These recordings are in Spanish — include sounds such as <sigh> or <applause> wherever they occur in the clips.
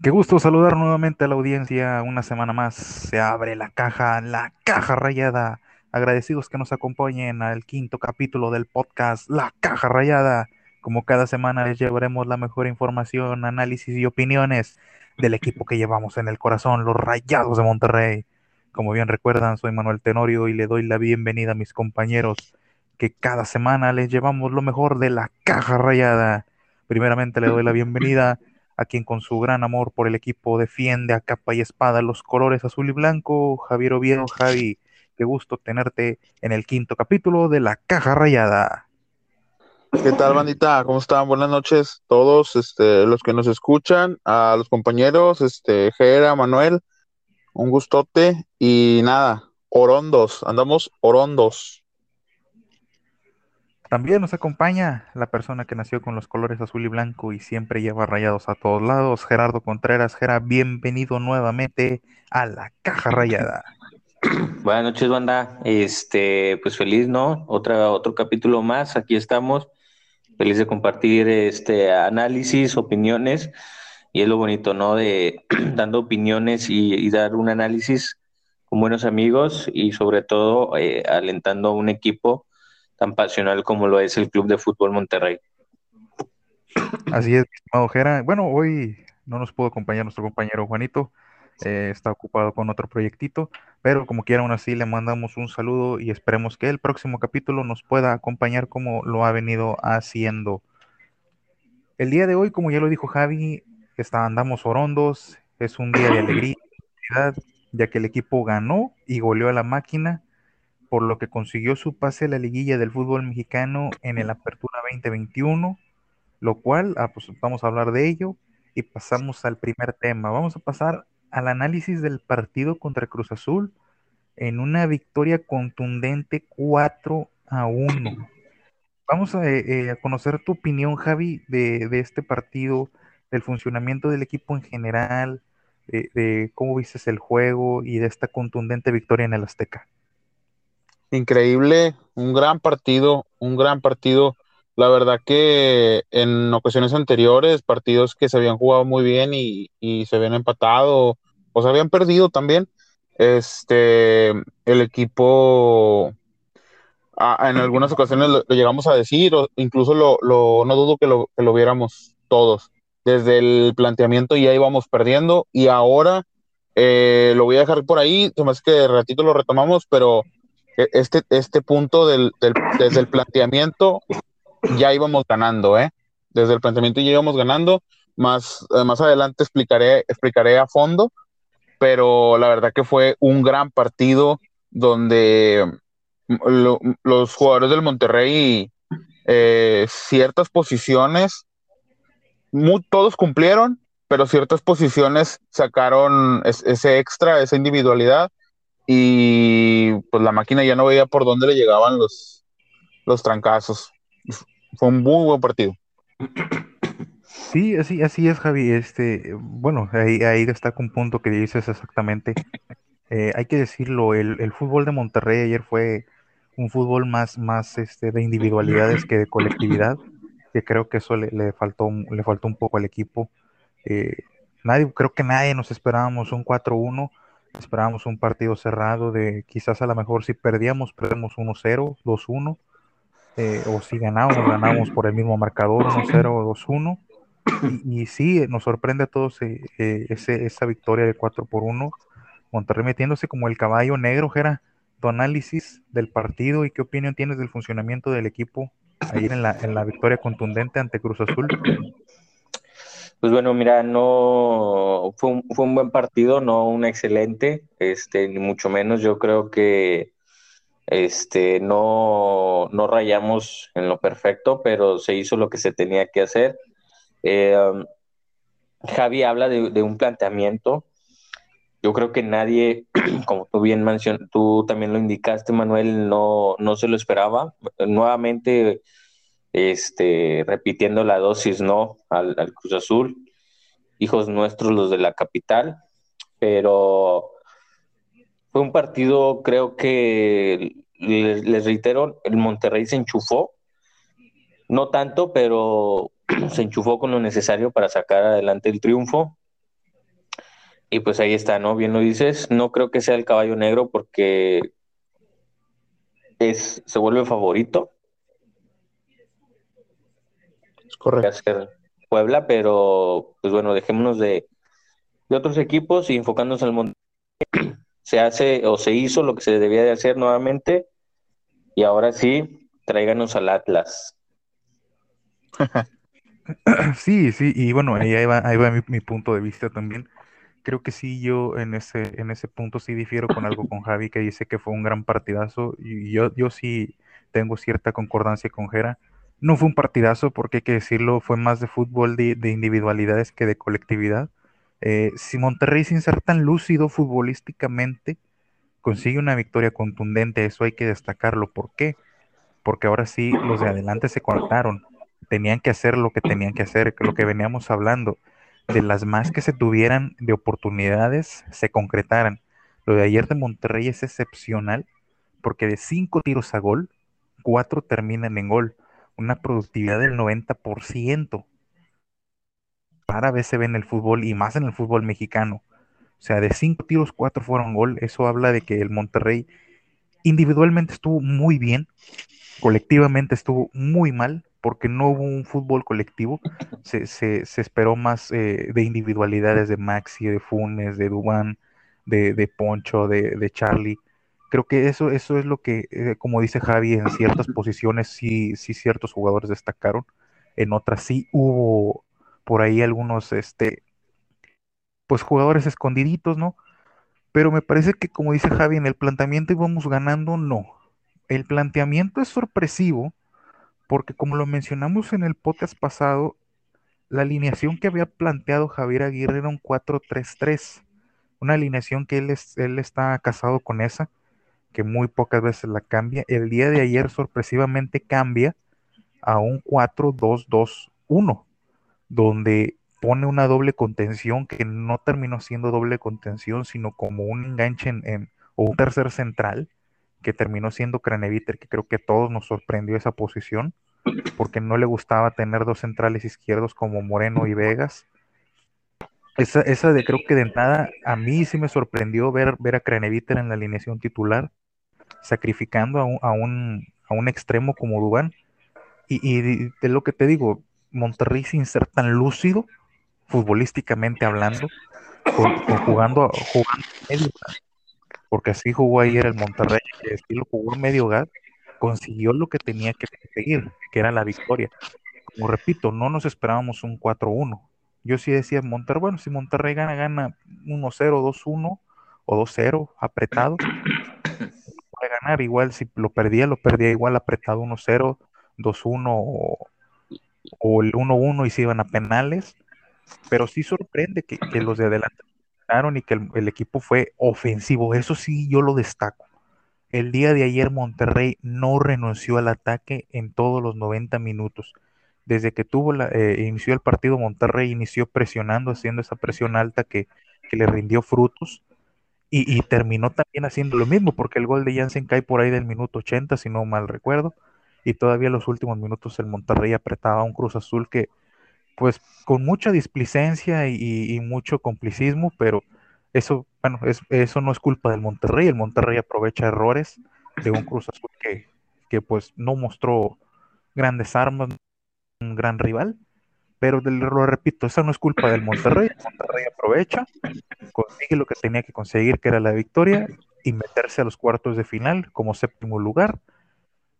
Qué gusto saludar nuevamente a la audiencia. Una semana más se abre la caja, la caja rayada. Agradecidos que nos acompañen al quinto capítulo del podcast La Caja Rayada. Como cada semana les llevaremos la mejor información, análisis y opiniones del equipo que llevamos en el corazón, los Rayados de Monterrey. Como bien recuerdan, soy Manuel Tenorio y le doy la bienvenida a mis compañeros que cada semana les llevamos lo mejor de la Caja Rayada. Primeramente le doy la bienvenida a quien con su gran amor por el equipo defiende a capa y espada los colores azul y blanco, Javier Oviedo. Javi, qué gusto tenerte en el quinto capítulo de La Caja Rayada. ¿Qué tal, bandita? ¿Cómo están? Buenas noches todos, este, los que nos escuchan, a los compañeros, este, Jera, Manuel, un gustote y nada, orondos, andamos orondos. También nos acompaña la persona que nació con los colores azul y blanco y siempre lleva rayados a todos lados, Gerardo Contreras. Gera, bienvenido nuevamente a la caja rayada. <coughs> Buenas noches, banda. Este, pues feliz, ¿no? Otra, otro capítulo más. Aquí estamos. Feliz de compartir este análisis, opiniones. Y es lo bonito, ¿no? De <coughs> dando opiniones y, dar un análisis con buenos amigos y sobre todo eh, alentando a un equipo tan pasional como lo es el Club de Fútbol Monterrey. Así es, estimado Jera. Bueno, hoy no nos pudo acompañar nuestro compañero Juanito, eh, está ocupado con otro proyectito, pero como quiera, aún así le mandamos un saludo y esperemos que el próximo capítulo nos pueda acompañar como lo ha venido haciendo. El día de hoy, como ya lo dijo Javi, está, andamos orondos, es un día de alegría, ya que el equipo ganó y goleó a la máquina por lo que consiguió su pase a la liguilla del fútbol mexicano en el Apertura 2021, lo cual, ah, pues vamos a hablar de ello y pasamos al primer tema. Vamos a pasar al análisis del partido contra Cruz Azul en una victoria contundente 4 a 1. Vamos eh, a, conocer tu opinión, Javi, de, este partido, del funcionamiento del equipo en general, de cómo viste el juego y de esta contundente victoria en el Azteca increíble, un gran partido, un gran partido. La verdad que en ocasiones anteriores, partidos que se habían jugado muy bien y, se habían empatado o se habían perdido también, este, el equipo en algunas ocasiones lo, llegamos a decir, o incluso lo, no dudo que lo, lo viéramos todos. Desde el planteamiento ya íbamos perdiendo y ahora eh, lo voy a dejar por ahí, más que de ratito lo retomamos, pero este, este punto del, desde el planteamiento ya íbamos ganando, ¿eh? Desde el planteamiento ya íbamos ganando. Más, eh, más adelante explicaré, explicaré a fondo, pero la verdad que fue un gran partido donde los jugadores del Monterrey, eh, ciertas posiciones, todos cumplieron, pero ciertas posiciones sacaron ese extra, esa individualidad y pues la máquina ya no veía por dónde le llegaban los, los trancazos. Fue un muy buen partido. Sí, así, así es, Javi. Este, bueno, ahí, ahí destaca un punto que dices exactamente. Eh, hay que decirlo, el, fútbol de Monterrey ayer fue un fútbol más, más este, de individualidades que de colectividad, que creo que eso le, faltó, le faltó un poco al equipo. Eh, nadie, creo que nadie nos esperábamos un 4-1 Esperábamos un partido cerrado de quizás a lo mejor si perdíamos, perdemos 1-0, 2-1, eh, o si ganábamos, ganábamos por el mismo marcador, 1-0 o 2-1. Y, y, sí, nos sorprende a todos eh, eh, ese, esa victoria de 4 por 1. Monterrey metiéndose como el caballo negro, Jera. Tu análisis del partido y qué opinión tienes del funcionamiento del equipo ayer en la, en la victoria contundente ante Cruz Azul. Pues bueno, mira, no fue un, fue un buen partido, no un excelente, este, ni mucho menos. Yo creo que este, no, no rayamos en lo perfecto, pero se hizo lo que se tenía que hacer. Eh, um, Javi habla de, un planteamiento. Yo creo que nadie, <clears throat> como tú bien mencionaste, tú también lo indicaste, Manuel, no, no se lo esperaba. Nuevamente este, repitiendo la dosis, ¿no? Al, Cruz Azul, hijos nuestros los de la capital, pero fue un partido, creo que, les, reitero, el Monterrey se enchufó, no tanto, pero <clears throat> se enchufó con lo necesario para sacar adelante el triunfo. Y pues ahí está, ¿no? Bien lo dices. No creo que sea el caballo negro porque es, se vuelve favorito. Es correcto. Hacer Puebla, pero pues bueno, dejémonos de, de otros equipos y enfocándonos al mundo. <clears throat> Se hace o se hizo lo que se debía de hacer nuevamente y ahora sí, tráiganos al Atlas. <laughs> Sí, sí, y bueno, ahí va, ahí va mi, mi punto de vista también. Creo que sí, yo en ese, en ese punto sí difiero con algo con Javi, que dice que fue un gran partidazo, y yo, yo sí tengo cierta concordancia con Jera. No fue un partidazo, porque hay que decirlo, fue más de fútbol de, de individualidades que de colectividad. Eh, si Monterrey, sin ser tan lúcido futbolísticamente, consigue una victoria contundente, eso hay que destacarlo. ¿Por qué? Porque ahora sí los de adelante se conectaron, tenían que hacer lo que tenían que hacer, lo que veníamos hablando, de las más que se tuvieran de oportunidades se concretaran. Lo de ayer de Monterrey es excepcional porque de cinco tiros a gol, cuatro terminan en gol, una productividad del 90%. Rara vez se ve en el fútbol y más en el fútbol mexicano. O sea, de cinco tiros, cuatro fueron gol. Eso habla de que el Monterrey individualmente estuvo muy bien, colectivamente estuvo muy mal, porque no hubo un fútbol colectivo. Se, se, esperó más eh, de individualidades de Maxi, de Funes, de Dubán, de, de Poncho, de, de, Charlie. Creo que eso, eso es lo que, eh, como dice Javi, en ciertas <clears throat> posiciones sí, sí ciertos jugadores destacaron, en otras sí hubo por ahí algunos, este, pues jugadores escondiditos, ¿no? Pero me parece que, como dice Javi, en el planteamiento íbamos ganando, no. El planteamiento es sorpresivo porque, como lo mencionamos en el podcast pasado, la alineación que había planteado Javier Aguirre era un 4-3-3. Una alineación que él, es, él está casado con esa, que muy pocas veces la cambia. El día de ayer sorpresivamente cambia a un 4-2-2-1, donde pone una doble contención que no terminó siendo doble contención, sino como un enganche en, o un tercer central, que terminó siendo Craneviter, que creo que a todos nos sorprendió esa posición, porque no le gustaba tener dos centrales izquierdos como Moreno y Vegas. Esa, esa de creo que de entrada a mí sí me sorprendió ver, ver a Craneviter en la alineación titular, sacrificando a un, a un, a un extremo como Dubán. Y, y de lo que te digo, Monterrey sin ser tan lúcido, futbolísticamente hablando, con, con jugando, jugando medio gas, porque así jugó ayer el Monterrey, que estilo jugó medio gas, consiguió lo que tenía que conseguir, que era la victoria. Como repito, no nos esperábamos un 4-1. Yo sí decía Monterrey, bueno, si Monterrey gana, gana 1-0, 2-1 o 2-0, apretado. Igual, si lo perdía, lo perdía igual apretado 1-0, 2-1 o, o el 1-1 y se iban a penales pero sí sorprende que, los de adelante y que el, equipo fue ofensivo. Eso sí, yo lo destaco. El día de ayer Monterrey no renunció al ataque en todos los 90 minutos. Desde que tuvo eh, inició el partido, Monterrey inició presionando, haciendo esa presión alta que, que le rindió frutos. Y, terminó también haciendo lo mismo, porque el gol de Jansen cae por ahí del minuto 80, si no mal recuerdo. Y todavía en los últimos minutos el Monterrey apretaba un Cruz Azul que, pues con mucha displicencia y, y, mucho complicismo, pero eso, bueno, es, eso no es culpa del Monterrey. El Monterrey aprovecha errores de un Cruz Azul que, que pues no mostró grandes armas, un gran rival, pero lo repito, eso no es culpa del Monterrey. El <clears throat> Monterrey aprovecha, consigue lo que tenía que conseguir, que era la victoria, y meterse a los cuartos de final como séptimo lugar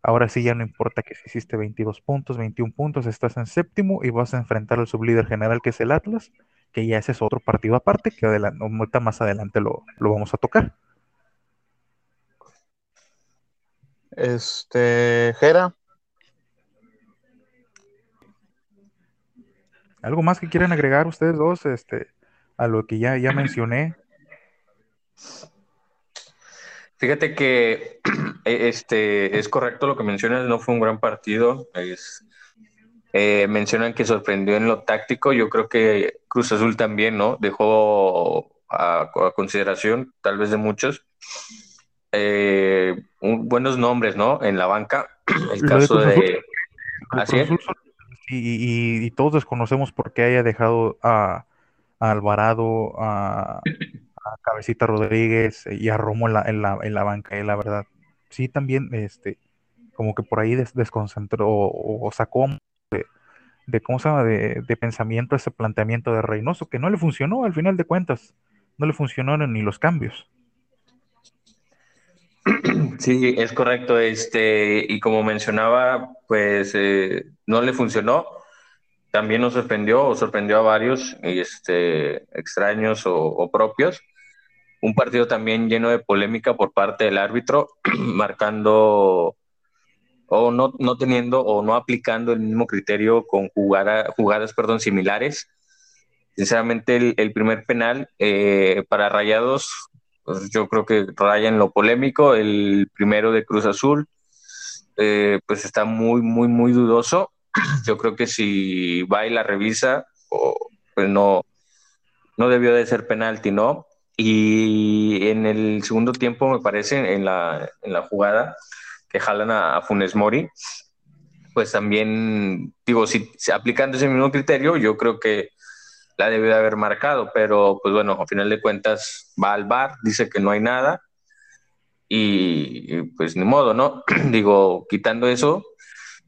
Ahora sí ya no importa que si hiciste 22 puntos, 21 puntos, estás en séptimo y vas a enfrentar al sublíder general que es el Atlas, que ya ese es otro partido aparte, que adelante, más adelante lo, lo vamos a tocar. Este, Jera. ¿Algo más que quieran agregar ustedes dos este, a lo que ya, ya <clears throat> mencioné? Fíjate que <clears throat> este, es correcto lo que mencionas, no fue un gran partido. Es, eh, mencionan que sorprendió en lo táctico, yo creo que Cruz Azul también, ¿no? Dejó a, a consideración, tal vez de muchos, eh, un, buenos nombres, ¿no? En la banca. <clears throat> El caso de... de Así es. Y, y, y, todos desconocemos por qué haya dejado a, a Alvarado, a, <laughs> Cabecita Rodríguez y a Romo en la, en la, en la banca, eh, la verdad. Sí, también, este, como que por ahí desconcentró o, sacó de, ¿cómo se llama? De, de, pensamiento ese planteamiento de Reynoso, que no le funcionó al final de cuentas, no le funcionaron ni los cambios. Sí, es correcto. Este, y como mencionaba, pues eh, no le funcionó. También nos sorprendió o sorprendió a varios este, extraños o, propios. Un partido también lleno de polémica por parte del árbitro, <clears throat> marcando o no, no teniendo o no aplicando el mismo criterio con jugadas perdón, similares. Sinceramente, el, primer penal eh, para Rayados pues yo creo que raya lo polémico. El primero de Cruz Azul, eh, pues está muy, muy, muy dudoso. <clears throat> Yo creo que si va y la revisa, pues no, no debió de ser penalti, ¿no? Y en el segundo tiempo, me parece, en la, en la jugada que jalan a, Funes Mori, pues también, digo, si, aplicando ese mismo criterio, yo creo que la debió de haber marcado, pero pues bueno, a final de cuentas va al bar, dice que no hay nada y pues ni modo, ¿no? <clears throat> Digo, quitando eso,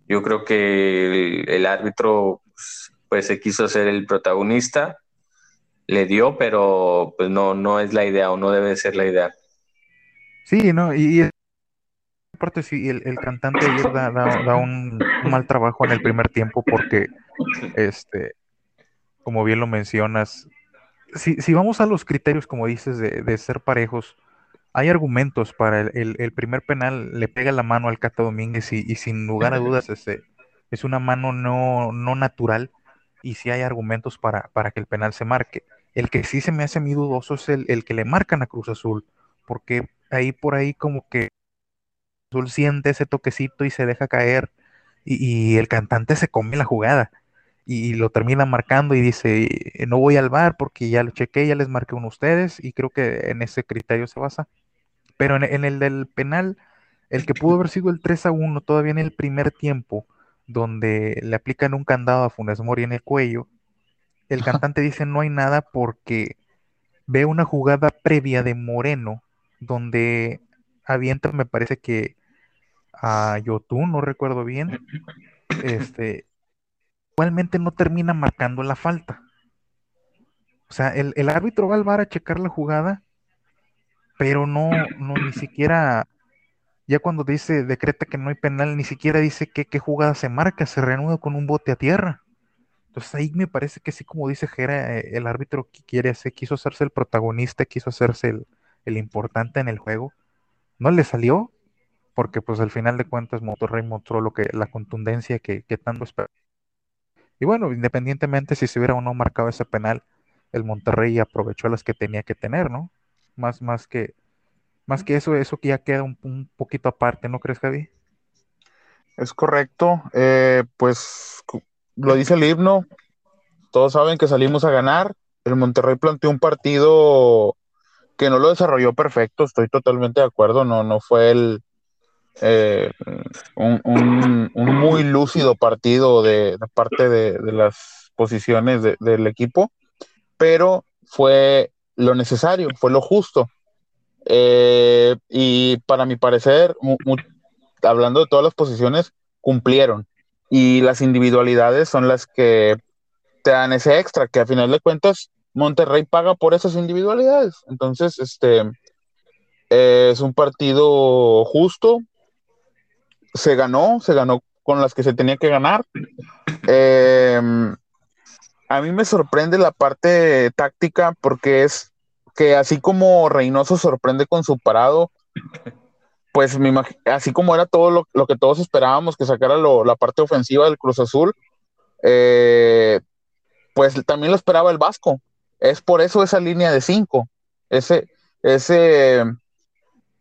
yo creo que el, árbitro pues, pues, se quiso ser el protagonista, le dio, pero pues no, no es la idea o no debe ser la idea. Sí, no, y, aparte sí, el, el cantante ayer da, un, mal trabajo en el primer tiempo porque este como bien lo mencionas, si, si vamos a los criterios, como dices, de, ser parejos, hay argumentos para el, primer penal, le pega la mano al Cata Domínguez y, sin lugar a dudas este, es una mano no, no natural y sí hay argumentos para, para que el penal se marque. El que sí se me hace muy dudoso es el, que le marcan a Cruz Azul, porque ahí por ahí como que Azul siente ese toquecito y se deja caer y, y el cantante se come la jugada y lo termina marcando y dice, no voy al bar porque ya lo chequé, ya les marqué uno a ustedes y creo que en ese criterio se basa. Pero en, el del penal, el que pudo haber sido el 3 a 1 todavía en el primer tiempo, donde le aplican un candado a Funes Mori en el cuello, el cantante dice no hay nada porque ve una jugada previa de Moreno, donde avienta, me parece que a Yotun, no recuerdo bien, <clears throat> este, igualmente no termina marcando la falta. O sea, el, árbitro va al bar a checar la jugada, pero no, no ni siquiera, ya cuando dice, decreta que no hay penal, ni siquiera dice qué, qué jugada se marca, se reanuda con un bote a tierra. Entonces ahí me parece que sí, como dice Jera, eh, el árbitro quiere hacer, quiso hacerse el protagonista, quiso hacerse el, importante en el juego. No le salió, porque pues al final de cuentas Monterrey mostró lo que, la contundencia que, que tanto esperaba y bueno, independientemente si se hubiera o no marcado ese penal, el Monterrey aprovechó las que tenía que tener, ¿no? Más, más que, más que eso, eso que ya queda un, poquito aparte, ¿no crees, Javi? Es correcto. Eh, pues lo dice el himno. Todos saben que salimos a ganar. El Monterrey planteó un partido que no lo desarrolló perfecto. Estoy totalmente de acuerdo. No, no fue el, eh, un, muy lúcido partido de, parte de, las posiciones del equipo, pero fue lo necesario, fue lo justo. Eh, y para mi parecer, hablando de todas las posiciones, cumplieron. Y las individualidades son las que te dan ese extra, que a final de cuentas Monterrey paga por esas individualidades. Entonces, este es un partido justo, se ganó, se ganó con las que se tenía que ganar. Em, a mí me sorprende la parte táctica porque es que así como Reynoso sorprende con su parado, pues me así como era todo lo, que todos esperábamos que sacara la parte ofensiva del Cruz Azul, eh, pues también lo esperaba el Vasco. Es por eso esa línea de cinco. Ese, ese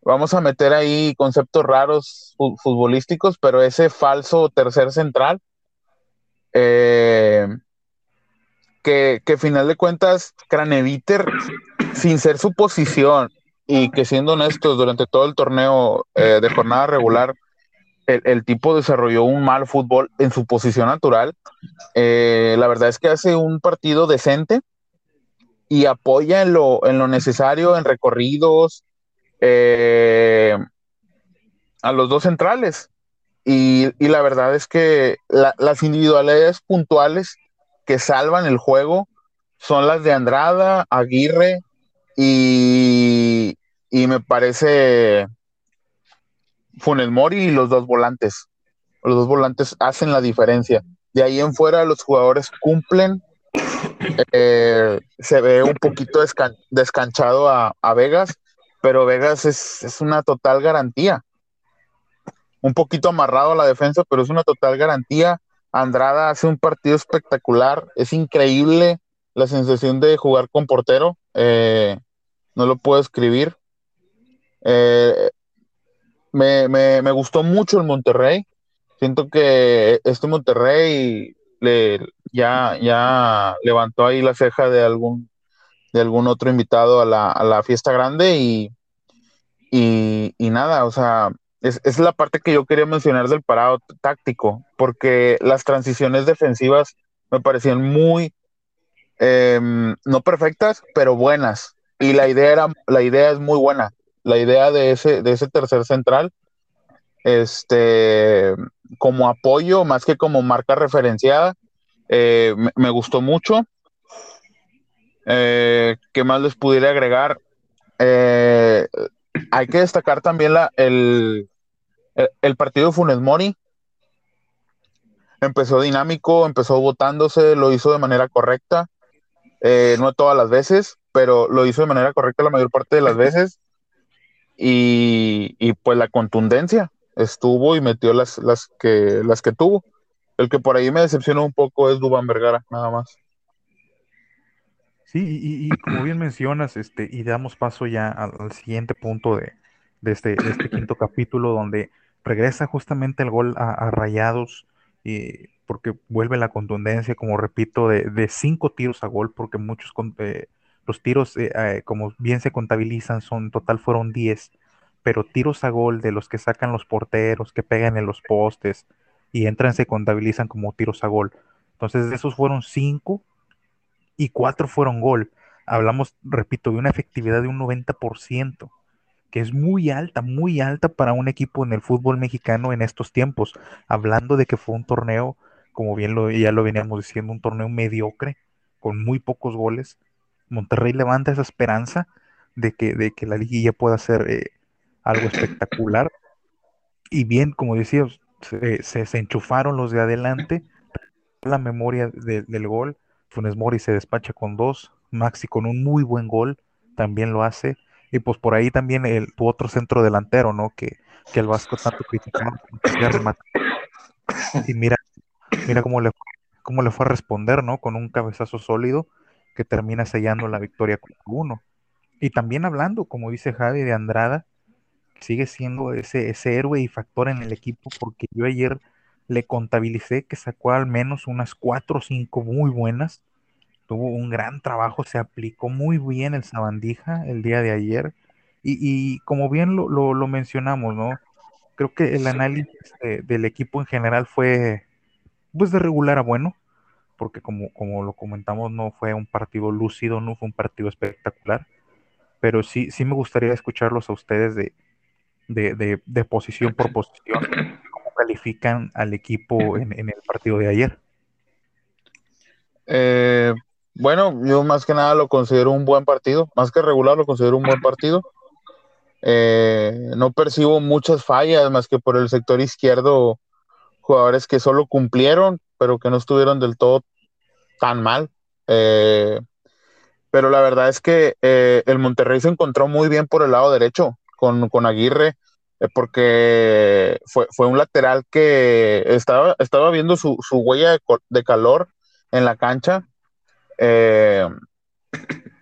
vamos a meter ahí conceptos raros futbolísticos, pero ese falso tercer central, eh, que, que final de cuentas, Craneviter, sin ser su posición y que siendo honestos, durante todo el torneo eh, de jornada regular, el, tipo desarrolló un mal fútbol en su posición natural. Eh, la verdad es que hace un partido decente, y apoya en lo, en lo necesario, en recorridos, eh, a los dos centrales. Y, la verdad es que las individualidades puntuales que salvan el juego son las de Andrada, Aguirre y, y me parece Funes Mori y los dos volantes. Los dos volantes hacen la diferencia. De ahí en fuera los jugadores cumplen. Eh, se ve un poquito descanchado a, Vegas, pero Vegas es, es, una total garantía. Un poquito amarrado a la defensa, pero es una total garantía. Andrada hace un partido espectacular. Es increíble la sensación de jugar con portero. Eh, no lo puedo escribir. Eh, me, me, gustó mucho el Monterrey. Siento que este Monterrey le, ya, ya levantó ahí la ceja de algún, de algún otro invitado a la, a la fiesta grande y, y, y, nada, o sea, es, es, la parte que yo quería mencionar del parado táctico, porque las transiciones defensivas me parecían muy, em, no perfectas, pero buenas. Y la idea, era, la idea es muy buena. La idea de ese, de ese tercer central, este, como apoyo, más que como marca referenciada, eh, me, gustó mucho. Eh, ¿Qué más les pudiera agregar? Eh, hay que destacar también la, el, el, partido de Funes Mori. Empezó dinámico, empezó votándose, lo hizo de manera correcta. no todas las veces, pero lo hizo de manera correcta la mayor parte de las veces. Y, pues la contundencia estuvo y metió las, las, que, las que tuvo. El que por ahí me decepcionó un poco es Dubán Vergara, nada más. Sí, y, como bien mencionas, este, y damos paso ya al, siguiente punto de, este, este, quinto capítulo, donde regresa justamente el gol a, Rayados, y porque vuelve la contundencia, como repito, de, de cinco tiros a gol, porque muchos eh, los tiros, eh, eh, como bien se contabilizan, son total fueron 10, pero tiros a gol de los que sacan los porteros, que pegan en los postes y entran, se contabilizan como tiros a gol. Entonces, de esos fueron 5 y 4 fueron gol. Hablamos, repito, de una efectividad de un 90%, que es muy alta, muy alta para un equipo en el fútbol mexicano en estos tiempos. Hablando de que fue un torneo, como bien lo, ya lo veníamos diciendo, un torneo mediocre, con muy pocos goles Monterrey levanta esa esperanza de que, de que la liguilla pueda ser eh, algo espectacular. Y bien, como decía, se, se, enchufaron los de adelante, la memoria del gol, Funes Mori se despacha con dos, Maxi con un muy buen gol, también lo hace, y pues por ahí también el, tu otro centro delantero, ¿no? Que, que el Vasco tanto criticaba, y mira, mira cómo le, cómo le fue a responder, ¿no? Con un cabezazo sólido, que termina sellando la victoria con uno. Y también hablando, como dice Javi, de Andrada, sigue siendo ese, ese héroe y factor en el equipo, porque yo ayer le contabilicé que sacó al menos unas cuatro o cinco muy buenas. Tuvo un gran trabajo, se aplicó muy bien el sabandija el día de ayer. Y, como bien lo, lo, mencionamos, ¿no? Creo que el análisis del equipo en general fue pues de regular a bueno porque como, como lo comentamos, no fue un partido lúcido, no fue un partido espectacular, pero sí, sí me gustaría escucharlos a ustedes de, de, de, posición por posición, califican al equipo en, el partido de ayer. Eh, bueno, yo más que nada lo considero un buen partido, más que regular lo considero un buen partido. Eh, no percibo muchas fallas más que por el sector izquierdo, jugadores que solo cumplieron, pero que no estuvieron del todo tan mal. Eh, pero la verdad es que eh, el Monterrey se encontró muy bien por el lado derecho con, con Aguirre, porque fue, fue, un lateral que estaba, estaba viendo su, su huella de, calor en la cancha.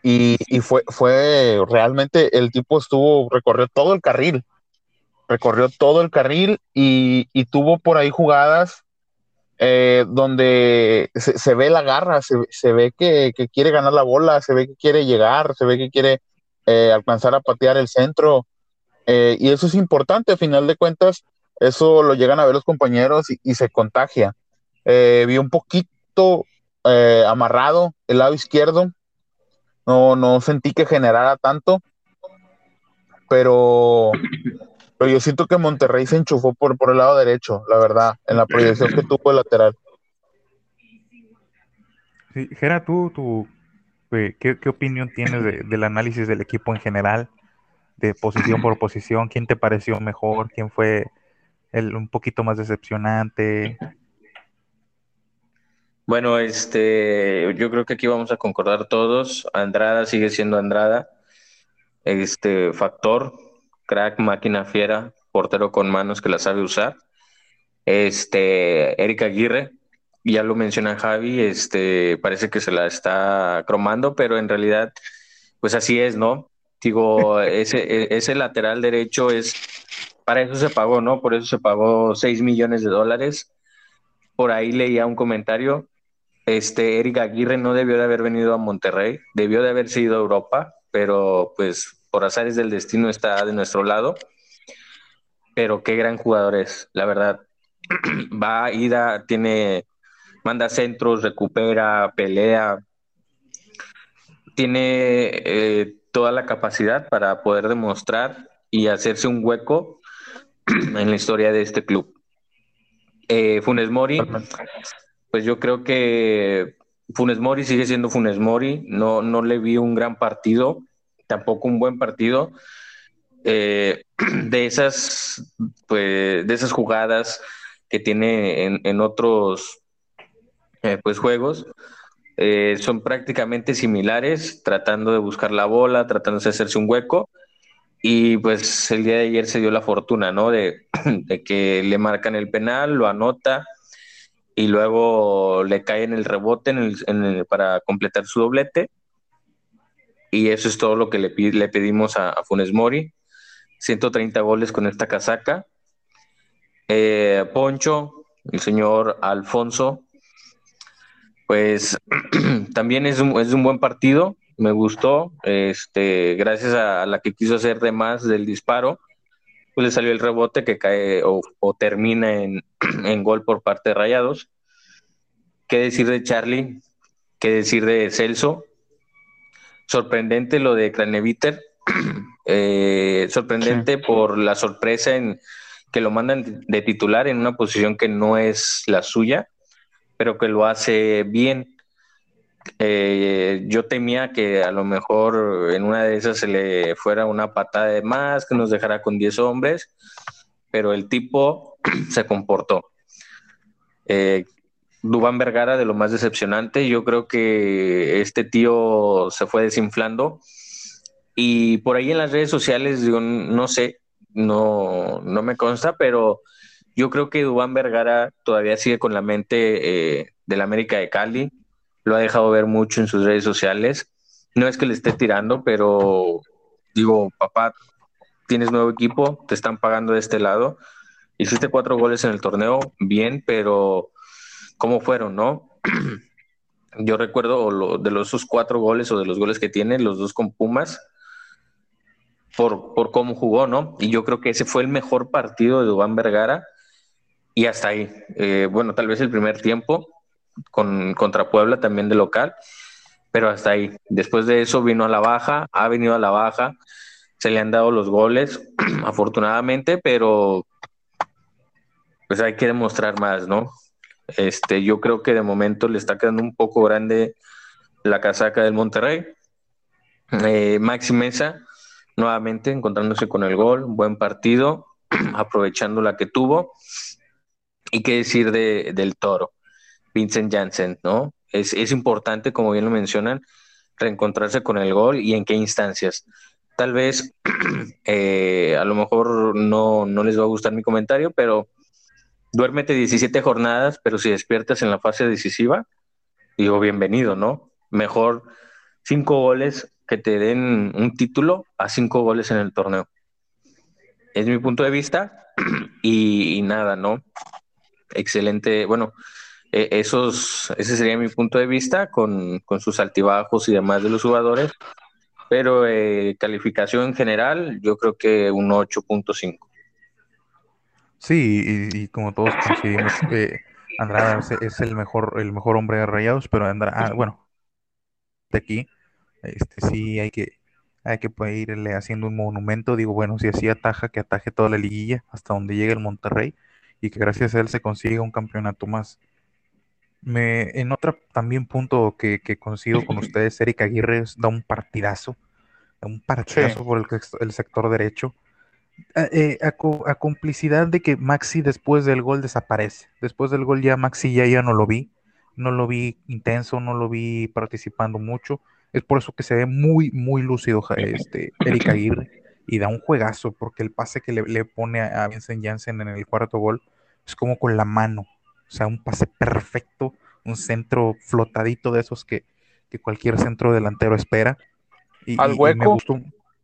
Y, y, fue, fue realmente el tipo estuvo, recorrió todo el carril, recorrió todo el carril y, y tuvo por ahí jugadas eh, donde se, ve la garra, se, ve que, quiere ganar la bola, se ve que quiere llegar, se ve que quiere eh, alcanzar a patear el centro. Eh, y eso es importante, a final de cuentas, eso lo llegan a ver los compañeros y, se contagia. vi un poquito amarrado el lado izquierdo, no, no sentí que generara tanto, pero, pero yo siento que Monterrey se enchufó por, por el lado derecho, la verdad, en la proyección que tuvo el lateral. Sí, Gera, tú, tú eh, ¿qué, qué opinión tienes de- del análisis del equipo en general, de posición por <laughs> posición? ¿Quién te pareció mejor? ¿Quién fue el un poquito más decepcionante? Bueno, este, yo creo que aquí vamos a concordar todos. Andrada sigue siendo Andrada. Este, factor, crack, máquina fiera, portero con manos que la sabe usar. Este, Erika Aguirre, ya lo menciona Javi, este, parece que se la está cromando, pero en realidad, pues así es, ¿no? Digo, <laughs> ese, e- ese lateral derecho es, para eso se pagó, ¿no? Por eso se pagó 6 millones de dólares. Por ahí leía un comentario este, Eric Aguirre no debió de haber venido a Monterrey, debió de haberse ido a Europa, pero pues por azares del destino está de nuestro lado. Pero qué gran jugador es, la verdad. <clears throat> Va, ida, tiene, manda centros, recupera, pelea, tiene eh, toda la capacidad para poder demostrar y hacerse un hueco <clears throat> en la historia de este club. Eh, Funes Mori, pues yo creo que Funes Mori sigue siendo Funes Mori. No, no le vi un gran partido, tampoco un buen partido. Eh, <clears throat> de esas, pues, de esas jugadas que tiene en, otros eh, pues, juegos, eh, son prácticamente similares, tratando de buscar la bola, tratando de hacerse un hueco. Y pues el día de ayer se dio la fortuna, ¿no? De, <clears throat> que le marcan el penal, lo anota y luego le cae en el rebote para completar su doblete. Y eso es todo lo que le, le pedimos a, a, Funes Mori. 130 goles con esta casaca. Eh, Poncho, el señor Alfonso, pues <clears throat> también es un, es un buen partido. Me gustó. Este, gracias a, la que quiso hacer de más del disparo, pues le salió el rebote que cae o, o termina en, <clears throat> en, gol por parte de Rayados. ¿Qué decir de Charlie? ¿Qué decir de Celso? Sorprendente lo de Craneviter. <clears throat> Eh, sorprendente sí. por la sorpresa en que lo mandan de titular en una posición que no es la suya, pero que lo hace bien. Eh, yo temía que a lo mejor en una de esas se le fuera una patada de más, que nos dejara con 10 hombres, pero el tipo <clears throat> se comportó. Eh, Dubán Vergara de lo más decepcionante, yo creo que este tío se fue desinflando y por ahí en las redes sociales, digo, no sé, no, no me consta, pero yo creo que Dubán Vergara todavía sigue con la mente eh, del América de Cali, lo ha dejado ver mucho en sus redes sociales. No es que le esté tirando, pero digo, papá, tienes nuevo equipo, te están pagando de este lado. Hiciste cuatro goles en el torneo, bien, pero ¿cómo fueron, no? <clears throat> Yo recuerdo lo, de los, esos cuatro goles o de los goles que tiene, los dos con Pumas, por, por cómo jugó, ¿no? Y yo creo que ese fue el mejor partido de Dubán Vergara y hasta ahí. Eh, bueno, tal vez el primer tiempo, con, contra Puebla también de local, pero hasta ahí. Después de eso vino a la baja, ha venido a la baja, se le han dado los goles, <clears throat> afortunadamente, pero pues hay que demostrar más, ¿no? Este, yo creo que de momento le está quedando un poco grande la casaca del Monterrey. Eh, Maxi Mesa, nuevamente encontrándose con el gol, buen partido, <clears throat> aprovechando la que tuvo. Y qué decir de, del toro. Vincent Janssen, ¿no? Es, es, importante, como bien lo mencionan, reencontrarse con el gol y en qué instancias. Tal vez <clears throat> eh, a lo mejor no, no, les va a gustar mi comentario, pero duérmete 17 jornadas, pero si despiertas en la fase decisiva, digo, bienvenido, ¿no? Mejor cinco goles que te den un título a cinco goles en el torneo. Es mi punto de vista <clears throat> y, y nada, ¿no? Excelente, bueno, eh, esos, ese sería mi punto de vista con, con, sus altibajos y demás de los jugadores, pero eh, calificación en general, yo creo que un 8.5. Sí, y, como todos coincidimos, eh, Andrada es, el mejor el mejor hombre de Rayados, pero Andrada, ah, bueno, de aquí, este, sí hay que, hay que irle haciendo un monumento. Digo, bueno, si así ataja, que ataje toda la liguilla hasta donde llegue el Monterrey y que gracias a él se consiga un campeonato más. Me, en otro también punto que, que coincido con <clears throat> ustedes, Eric Aguirre da un partidazo, da un partidazo por el, el sector derecho eh, a, a, complicidad de que Maxi después del gol desaparece. Después del gol ya Maxi ya, ya no lo vi, no lo vi intenso, no lo vi participando mucho. Es por eso que se ve muy, muy lúcido <clears throat> este, Eric Aguirre y da un juegazo porque el pase que le, le pone a, Vincent Janssen en el cuarto gol es como con la mano, o sea, un pase perfecto, un centro flotadito de esos que, que cualquier centro delantero espera. Y, Al hueco. Y me gustó,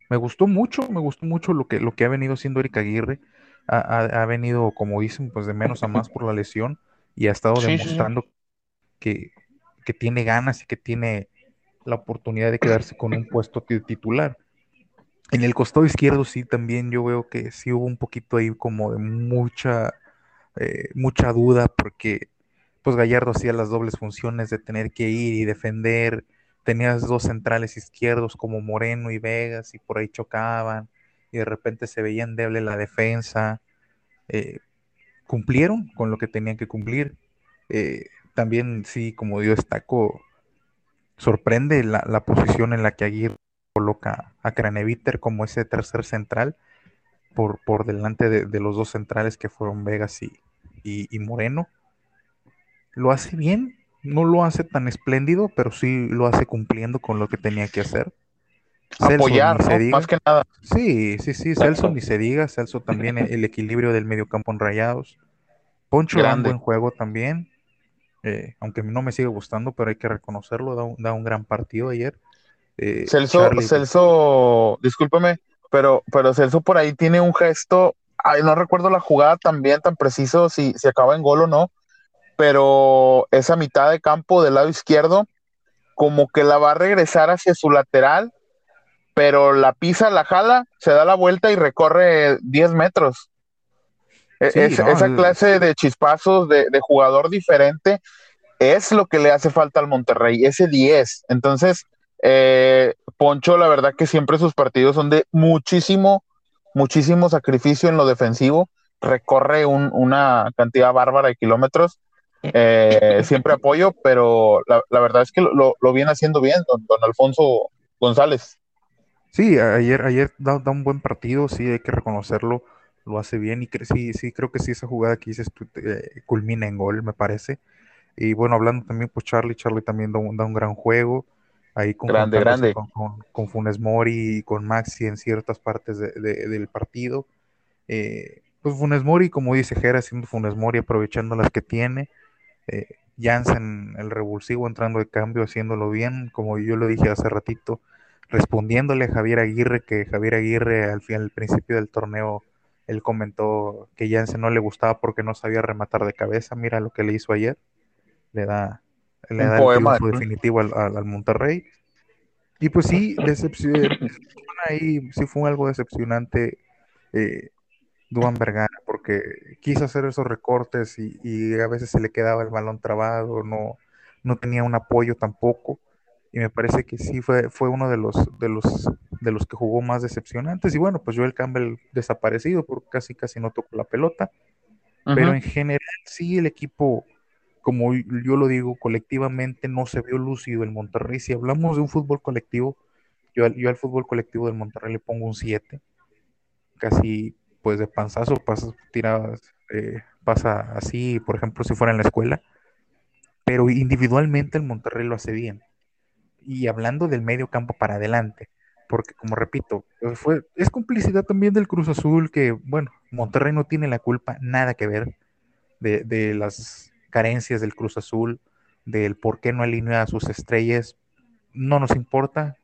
me gustó mucho, me gustó mucho lo que, lo que ha venido haciendo Erika Aguirre. Ha, ha, ha, venido, como dicen, pues de menos a más por la lesión y ha estado sí, demostrando sí. Que, que, tiene ganas y que tiene la oportunidad de quedarse con un puesto titular. En el costado izquierdo sí también yo veo que sí hubo un poquito ahí como de mucha, eh, mucha duda porque pues Gallardo hacía las dobles funciones de tener que ir y defender, tenías dos centrales izquierdos como Moreno y Vegas y por ahí chocaban y de repente se veía endeble la defensa. Eh, cumplieron con lo que tenían que cumplir. Eh, también sí, como yo destaco, sorprende la, la, posición en la que Aguirre coloca a Craneviter como ese tercer central por, por delante de, de, los dos centrales que fueron Vegas y, y, y Moreno. Lo hace bien, no lo hace tan espléndido, pero sí lo hace cumpliendo con lo que tenía que hacer. Apoyar, Celso, ¿no? más que nada. Sí, sí, sí, Celso ni se diga, Celso también el equilibrio del medio campo en rayados. Poncho da un buen juego también, eh, aunque no me sigue gustando, pero hay que reconocerlo, da un, da un gran partido ayer. Eh, Celso, Charlie... Celso, discúlpeme, pero, pero Celso por ahí tiene un gesto, ay, no recuerdo la jugada tan bien, tan preciso, si, si acaba en gol o no, pero esa mitad de campo del lado izquierdo, como que la va a regresar hacia su lateral, pero la pisa, la jala, se da la vuelta y recorre 10 metros. Sí, es, no, esa clase de chispazos de, de, jugador diferente es lo que le hace falta al Monterrey, ese 10. Entonces, eh, Poncho, la verdad que siempre sus partidos son de muchísimo, muchísimo sacrificio en lo defensivo, recorre un, una cantidad bárbara de kilómetros eh, siempre apoyo, pero la, la verdad es que lo, lo, viene haciendo bien, don, don, Alfonso González. Sí, ayer, ayer da, da, un buen partido, sí, hay que reconocerlo, lo hace bien y cre sí, sí, creo que sí, esa jugada que dices eh, culmina en gol, me parece. Y bueno, hablando también, pues Charlie, Charlie también da un, da un gran juego, ahí con, grande, grande. Con, con, con, Funes Mori y con Maxi en ciertas partes de, de, del partido. Eh, pues Funes Mori, como dice Jera, haciendo Funes Mori, aprovechando las que tiene eh, Jansen, el revulsivo, entrando de cambio, haciéndolo bien, como yo lo dije hace ratito, respondiéndole a Javier Aguirre, que Javier Aguirre al, fin, al principio del torneo, él comentó que Jansen no le gustaba porque no sabía rematar de cabeza, mira lo que le hizo ayer, le da, le da el triunfo definitivo al, al, al, Monterrey. Y pues sí, decepción, <laughs> ahí sí fue algo decepcionante eh, Duan Vergara, porque quiso hacer esos recortes y, y, a veces se le quedaba el balón trabado, no, no tenía un apoyo tampoco. Y me parece que sí fue, fue uno de los, de los de los que jugó más decepcionantes. Y bueno, pues Joel Campbell desaparecido, porque casi casi no tocó la pelota. Pero en general sí el equipo, como yo lo digo, colectivamente no se vio lúcido el Monterrey. Si hablamos de un fútbol colectivo, yo, yo al fútbol colectivo del Monterrey le pongo un 7. Casi pues de panzazo pasa tiradas, eh, pasa así, por ejemplo, si fuera en la escuela, pero individualmente el Monterrey lo hace bien. Y hablando del medio campo para adelante, porque como repito, fue, es complicidad también del Cruz Azul, que bueno, Monterrey no tiene la culpa, nada que ver de las carencias del Cruz Azul, del por qué no alinea a sus estrellas, no nos importa,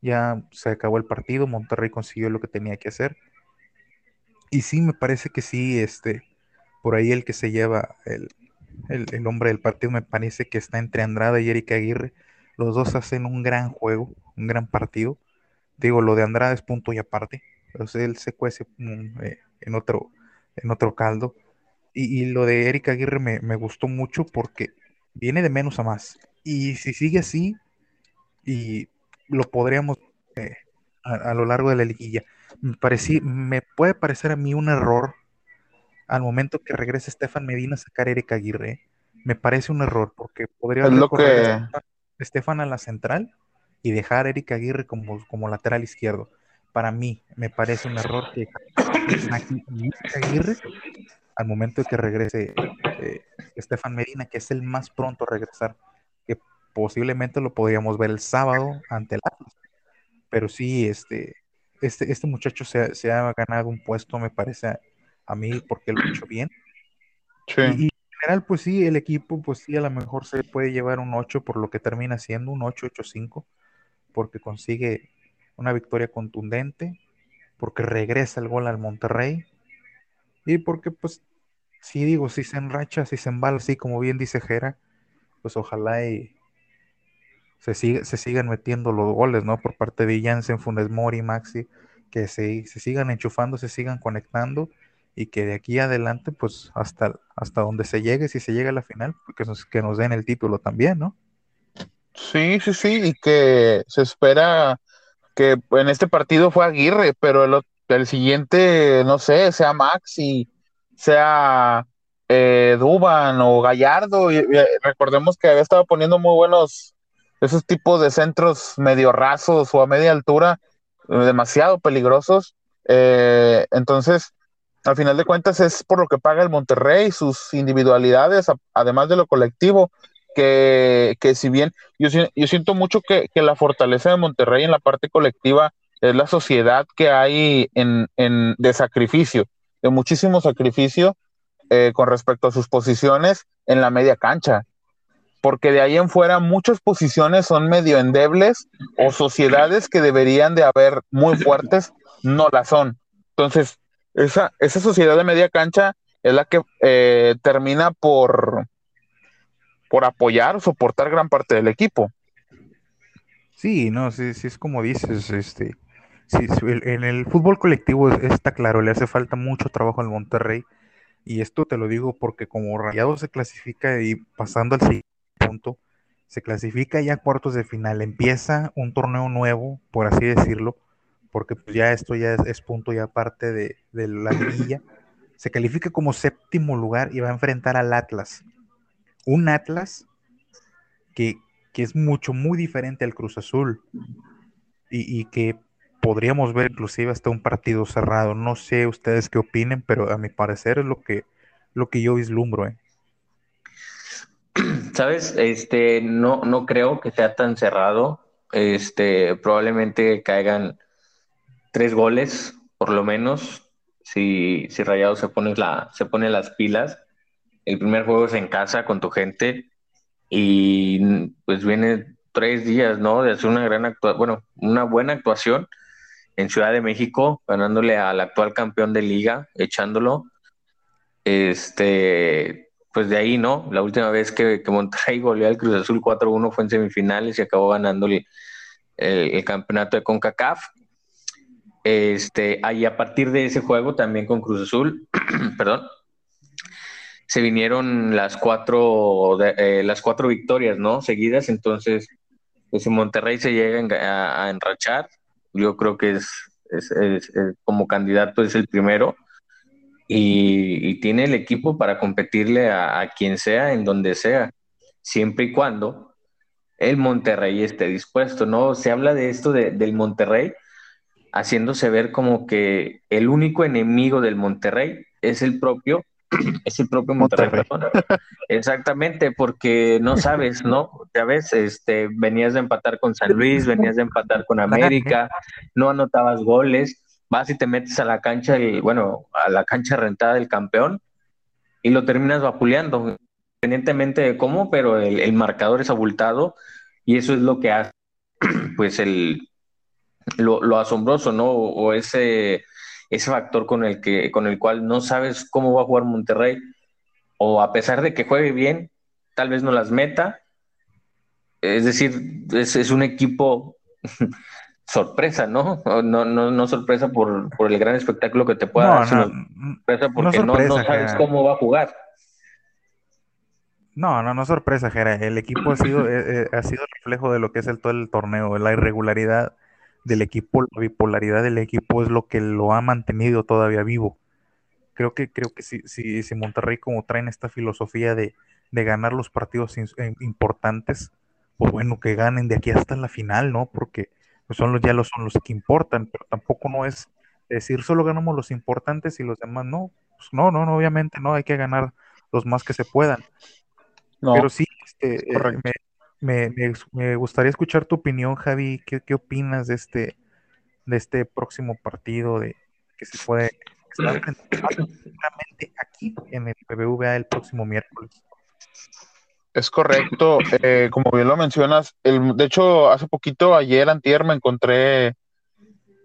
ya se acabó el partido, Monterrey consiguió lo que tenía que hacer y sí, me parece que sí, este, por ahí el que se lleva el, el, el, hombre del partido me parece que está entre Andrada y Erika Aguirre. Los dos hacen un gran juego, un gran partido. Digo, lo de Andrada es punto y aparte. Entonces él se cuece eh, en, otro, en otro caldo. Y, y lo de Erika Aguirre me, me, gustó mucho porque viene de menos a más. Y si sigue así, y lo podríamos eh, a, lo largo de la liguilla. Me, me puede parecer a mí un error al momento que regrese Estefan Medina a sacar a Erika Aguirre. Me parece un error porque podría lo que... Estefan a la central y dejar a Erika Aguirre como, como lateral izquierdo. Para mí me parece un error que Aguirre al momento de que regrese eh, Estefan Medina, que es el más pronto a regresar, que posiblemente lo podríamos ver el sábado ante el Atlas. Pero sí, este, este, este muchacho se, ha ganado un puesto, me parece a, mí, porque lo ha hecho bien. Y, en general, pues sí, el equipo, pues sí, a lo mejor se puede llevar un 8 por lo que termina siendo un 8-8-5, porque consigue una victoria contundente, porque regresa el gol al Monterrey y porque pues sí digo, si se enracha, si se embala así como bien dice Jera, pues ojalá y se, se sigan metiendo los goles, ¿no? Por parte de Jansen, Funes Mori, Maxi, que se, se sigan enchufando, se sigan conectando y que de aquí adelante, pues hasta, hasta donde se llegue, si se llega a la final, pues, que nos, que nos den el título también, ¿no? Sí, sí, sí, y que se espera que en este partido fue Aguirre, pero el, el siguiente, no sé, sea Maxi, sea eh, Duban o Gallardo, y, recordemos que había estado poniendo muy buenos esos tipos de centros medio rasos o a media altura, eh, demasiado peligrosos. Eh, entonces, al final de cuentas, es por lo que paga el Monterrey, sus individualidades, además de lo colectivo, que, si bien yo, yo siento mucho que, la fortaleza de Monterrey en la parte colectiva es la sociedad que hay en, de sacrificio, de muchísimo sacrificio eh, con respecto a sus posiciones en la media cancha porque de ahí en fuera muchas posiciones son medio endebles o sociedades que deberían de haber muy fuertes no la son. Entonces, esa, esa sociedad de media cancha es la que eh, termina por, por apoyar o soportar gran parte del equipo. Sí, no, sí, sí es como dices, este, sí, en el fútbol colectivo está claro, le hace falta mucho trabajo al Monterrey, y esto te lo digo porque como Rayado se clasifica y pasando al siguiente punto, se clasifica ya a cuartos de final, empieza un torneo nuevo, por así decirlo, porque pues ya esto ya es, punto ya parte de, la liguilla, se califica como séptimo lugar y va a enfrentar al Atlas. Un Atlas que, es mucho, muy diferente al Cruz Azul y, que podríamos ver inclusive hasta un partido cerrado. No sé ustedes qué opinen, pero a mi parecer es lo que, lo que yo vislumbro. ¿eh? <clears throat> Sabes, este, no, no creo que sea tan cerrado. Este, probablemente caigan tres goles, por lo menos, si, si Rayado se pone la, se pone las pilas. El primer juego es en casa con tu gente y pues viene tres días, ¿no? De hacer una gran actuación, bueno, una buena actuación en Ciudad de México, ganándole al actual campeón de liga, echándolo. Este, pues de ahí, ¿no? La última vez que, Monterrey goleó al Cruz Azul 4-1 fue en semifinales y acabó ganando el, campeonato de CONCACAF. Este, ahí a partir de ese juego también con Cruz Azul, <clears throat> perdón, se vinieron las cuatro, eh, las cuatro victorias, ¿no? Seguidas, entonces, pues Monterrey se llega a, enrachar, yo creo que es, es, como candidato es el primero y, tiene el equipo para competirle a, quien sea, en donde sea, siempre y cuando el Monterrey esté dispuesto, ¿no? Se habla de esto del Monterrey haciéndose ver como que el único enemigo del Monterrey es el propio, es el propio Monterrey. Exactamente, porque no sabes, ¿no? Ya ves, este, venías de empatar con San Luis, venías de empatar con América, no anotabas goles, vas y te metes a la cancha y, bueno, a la cancha rentada del campeón y lo terminas vapuleando, independientemente de cómo, pero el, marcador es abultado y eso es lo que hace, <clears throat> pues, el, lo, asombroso, ¿no? O, ese, ese factor con el, que, con el cual no sabes cómo va a jugar Monterrey, o a pesar de que juegue bien, tal vez no las meta. Es decir, es, es un equipo <laughs> sorpresa, ¿no? No, no, no sorpresa por, el gran espectáculo que te pueda dar, sino sorpresa porque no, sabes cómo va a jugar. No, no, no sorpresa, Jera. El equipo ha sido, eh, eh, ha sido reflejo de lo que es el todo el torneo. La irregularidad del equipo, la bipolaridad del equipo es lo que lo ha mantenido todavía vivo. Creo que, creo que si, si, si Monterrey como traen esta filosofía de, de ganar los partidos eh, importantes, pues bueno, que ganen de aquí hasta la final, ¿no? Porque pues son los, ya los son los que importan, pero tampoco no es decir solo ganamos los importantes y los demás no. Pues no, no, no, obviamente no, hay que ganar los más que se puedan. Pero sí, este, eh, me, me, me, gustaría escuchar tu opinión, Javi. ¿Qué, qué opinas de este, de este próximo partido de que se puede estar aquí en el BBVA el próximo miércoles? Es correcto, eh, como bien lo mencionas, el, de hecho hace poquito, ayer, antier, me encontré,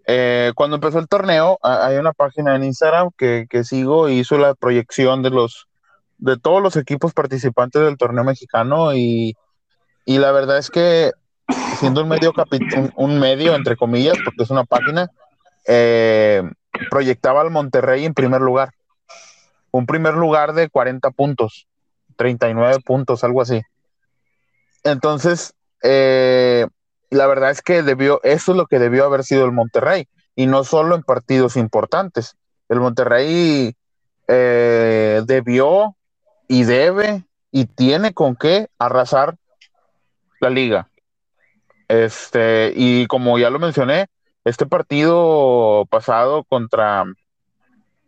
eh, cuando empezó el torneo, hay una página en Instagram que, que sigo y hizo la proyección de los de todos los equipos participantes del torneo mexicano y, la verdad es que siendo un medio, un, medio, entre comillas, porque es una página, eh, proyectaba al Monterrey en primer lugar. Un primer lugar de 40 puntos, 39 puntos, algo así. Entonces, eh, la verdad es que debió, eso es lo que debió haber sido el Monterrey, y no solo en partidos importantes. El Monterrey eh, debió y debe y tiene con qué arrasar la liga. Este, y como ya lo mencioné, este partido pasado contra,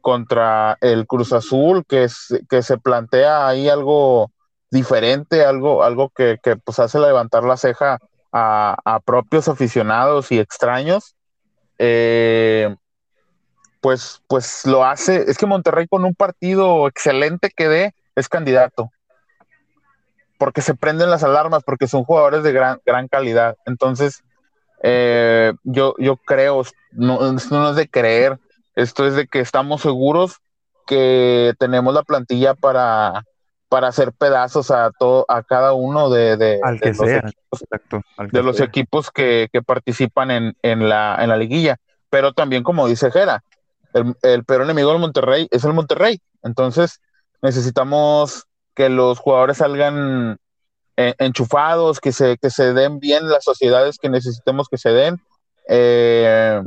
contra el Cruz Azul, que, que se plantea ahí algo diferente, algo, algo que, pues hace levantar la ceja a, propios aficionados y extraños, eh, pues, pues lo hace. Es que Monterrey con un partido excelente que dé, es candidato. Porque se prenden las alarmas, porque son jugadores de gran, gran calidad. Entonces, eh, yo, yo creo, no, no es de creer, esto es de que estamos seguros que tenemos la plantilla para, para hacer pedazos a todo, a cada uno de, de, los, equipos, de los equipos que, participan en, en, la, en la liguilla. Pero también, como dice Jera, el, el peor enemigo del Monterrey es el Monterrey. Entonces, necesitamos que los jugadores salgan eh, enchufados, que se, que se den bien las sociedades que necesitemos que se den. Eh,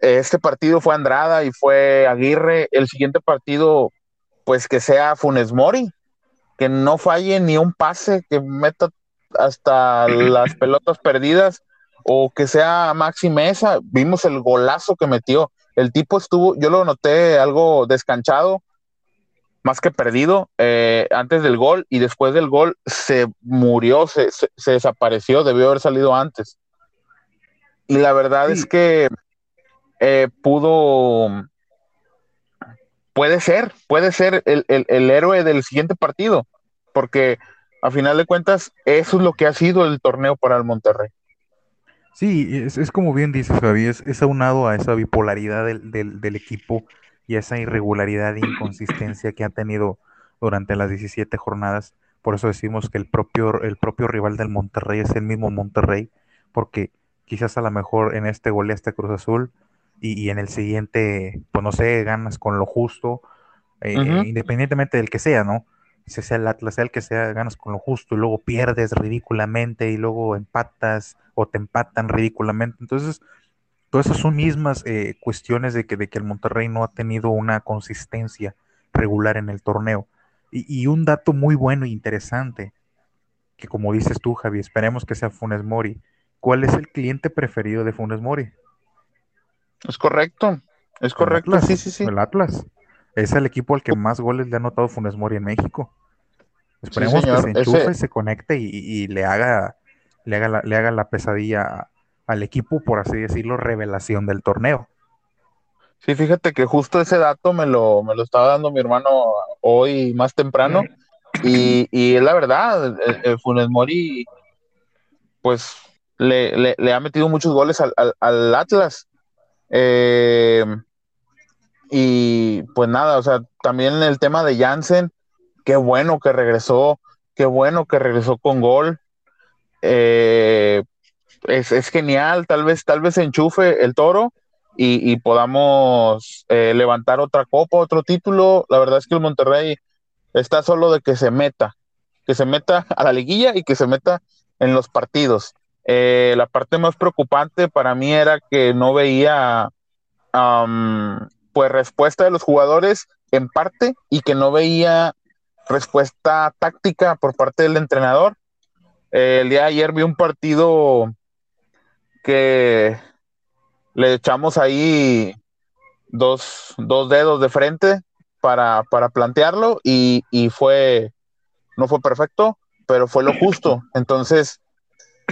este partido fue Andrada y fue Aguirre. El siguiente partido, pues que sea Funes Mori, que no falle ni un pase, que meta hasta <laughs> las pelotas perdidas, o que sea Maxi Mesa. Vimos el golazo que metió. El tipo estuvo, yo lo noté algo descanchado, más que perdido eh, antes del gol y después del gol se murió, se, desapareció, debió haber salido antes. Y la verdad es que eh, pudo, puede ser, puede ser el, héroe del siguiente partido, porque a final de cuentas eso es lo que ha sido el torneo para el Monterrey. Sí, es, como bien dices, Javi, es, aunado a esa bipolaridad del, del, del equipo y esa irregularidad e inconsistencia que ha tenido durante las 17 jornadas. Por eso decimos que el propio, el propio rival del Monterrey es el mismo Monterrey, porque quizás a lo mejor en este este Cruz Azul y, en el siguiente, pues no sé, ganas con lo justo, eh, independientemente del que sea, ¿no? Si sea el Atlas, sea el que sea, ganas con lo justo y luego pierdes ridículamente y luego empatas o te empatan ridículamente. Entonces, Todas esas son mismas eh, cuestiones de que, de que el Monterrey no ha tenido una consistencia regular en el torneo. Y, un dato muy bueno e interesante, que como dices tú, Javi, esperemos que sea Funes Mori. ¿Cuál es el cliente preferido de Funes Mori? Es correcto, es correcto, sí, sí, sí. El Atlas. Es el equipo al que más goles le ha anotado Funes Mori en México. Esperemos que se enchufe, se conecte y, le haga, le haga la, le haga la pesadilla al equipo, por así decirlo, revelación del torneo. Sí, fíjate que justo ese dato me lo, me lo estaba dando mi hermano hoy más temprano. Y, y la verdad, el, Funes Mori, pues le, ha metido muchos goles al, Atlas. Eh, y pues nada, o sea, también el tema de Jansen, qué bueno que regresó, qué bueno que regresó con gol. Eh, es, genial, tal vez, tal vez enchufe el toro y, podamos eh, levantar otra copa, otro título. La verdad es que el Monterrey está solo de que se meta, que se meta a la liguilla y que se meta en los partidos. Eh, la parte más preocupante para mí era que no veía pues respuesta de los jugadores en parte y que no veía respuesta táctica por parte del entrenador. Eh, el día de ayer vi un partido que le echamos ahí dos, dedos de frente para, plantearlo y, fue, no fue perfecto, pero fue lo justo. Entonces,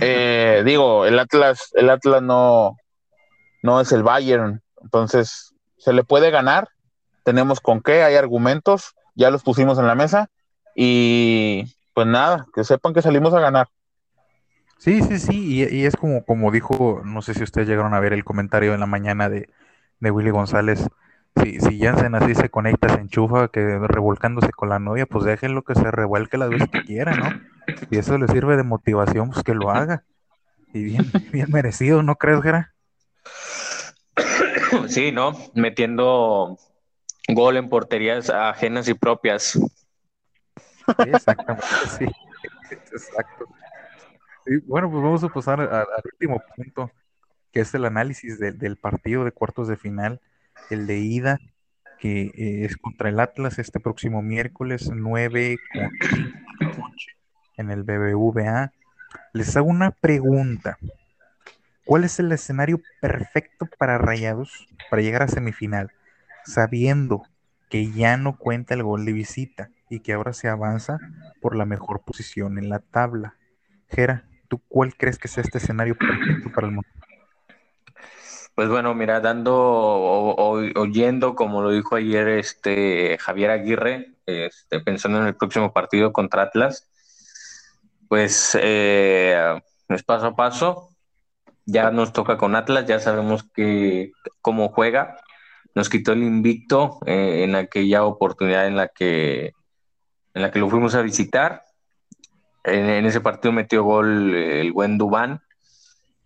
eh, digo, el Atlas, el Atlas no, no es el Bayern, entonces se le puede ganar, tenemos con qué, hay argumentos, ya los pusimos en la mesa y pues nada, que sepan que salimos a ganar. Sí, sí, sí, y, es como, como dijo, no sé si ustedes llegaron a ver el comentario en la mañana de, de Willy González. Si, si Jansen así se conecta, se enchufa, que revolcándose con la novia, pues déjenlo que se revuelque las veces que quiera, ¿no? Y eso le sirve de motivación, pues que lo haga. Y bien, <laughs> bien merecido, ¿no crees, Gera? <coughs> Sí, ¿no? Metiendo gol en porterías ajenas y propias. Exactamente, sí. <laughs> Exacto. Bueno, pues vamos a pasar al último punto, que es el análisis del partido de cuartos de final, el de ida, que eh, es contra el Atlas este próximo miércoles 9 en el BBVA. Les hago una pregunta. ¿Cuál es el escenario perfecto para Rayados para llegar a semifinal, sabiendo que ya no cuenta el gol de visita y que ahora se avanza por la mejor posición en la tabla? Gera, ¿tú cuál crees que sea este escenario para el mundo? Pues bueno, mira, dando o, oyendo, como lo dijo ayer este Javier Aguirre, este, pensando en el próximo partido contra Atlas, pues eh, es paso a paso, ya nos toca con Atlas, ya sabemos que cómo juega. Nos quitó el invicto eh, en aquella oportunidad en la que en la que lo fuimos a visitar. En, ese partido metió gol el buen Dubán,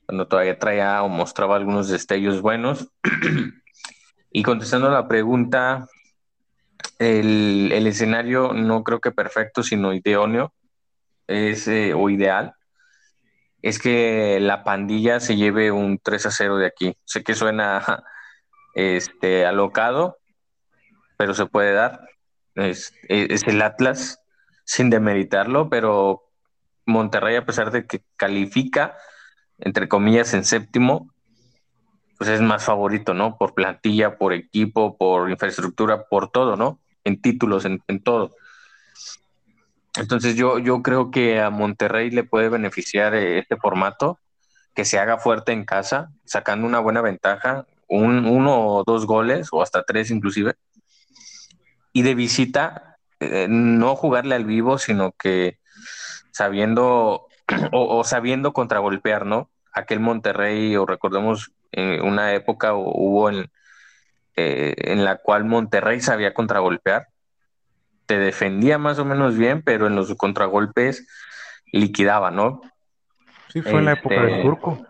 cuando todavía traía o mostraba algunos destellos buenos. <clears throat> y contestando a la pregunta, el, escenario no creo que perfecto, sino idóneo, es, eh, o ideal es que la pandilla se lleve un 3 a 0 de aquí. Sé que suena <laughs> este, alocado, pero se puede dar. Es, el Atlas, sin demeritarlo, pero Monterrey, a pesar de que califica, entre comillas, en séptimo, pues es más favorito, ¿no? Por plantilla, por equipo, por infraestructura, por todo, ¿no? En títulos, en, todo. Entonces yo, yo creo que a Monterrey le puede beneficiar eh, este formato, que se haga fuerte en casa, sacando una buena ventaja, un, uno o dos goles, o hasta tres inclusive. Y de visita, eh, no jugarle al vivo, sino que sabiendo <clears throat> o, sabiendo contragolpear, ¿no? Aquel Monterrey, o recordemos en una época hubo en, eh, en la cual Monterrey sabía contragolpear te defendía más o menos bien, pero en los contragolpes liquidaba, ¿no? Sí, fue en la época del este, turco.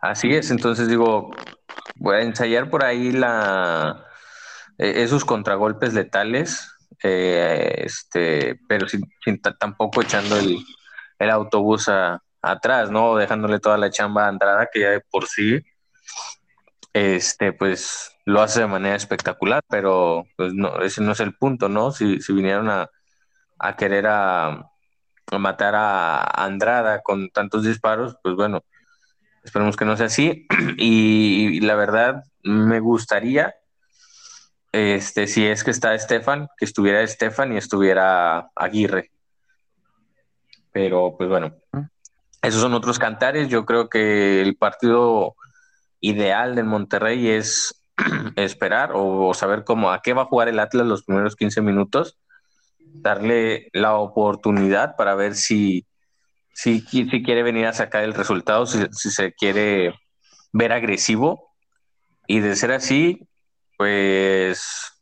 Así es, entonces digo, voy a ensayar por ahí la e, esos contragolpes letales, eh, este, pero sin, tampoco echando el, autobús atrás, ¿no? Dejándole toda la chamba a Andrada, que ya de por sí, este, pues lo hace de manera espectacular, pero pues no, ese no es el punto, ¿no? Si, si vinieron a, querer a, matar a Andrada con tantos disparos, pues bueno, esperemos que no sea así. <clears throat> Y, la verdad, me gustaría, este, si es que está Estefan, que estuviera Estefan y estuviera Aguirre. Pero pues bueno, esos son otros cantares. Yo creo que el partido ideal del Monterrey es <clears throat> esperar o, saber cómo a qué va a jugar el Atlas los primeros 15 minutos, darle la oportunidad para ver si, si, si quiere venir a sacar el resultado, si, se quiere ver agresivo y de ser así, pues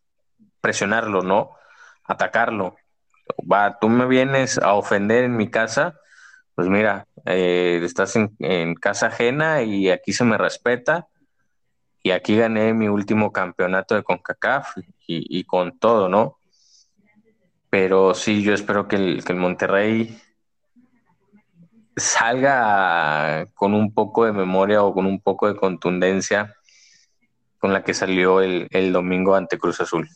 presionarlo, ¿no? Atacarlo. Va, tú me vienes a ofender en mi casa, pues mira, eh, estás en, casa ajena y aquí se me respeta y aquí gané mi último campeonato de CONCACAF y, con todo, ¿no? pero sí, yo espero que el, que Monterrey salga con un poco de memoria o con un poco de contundencia con la que salió el, domingo ante Cruz Azul.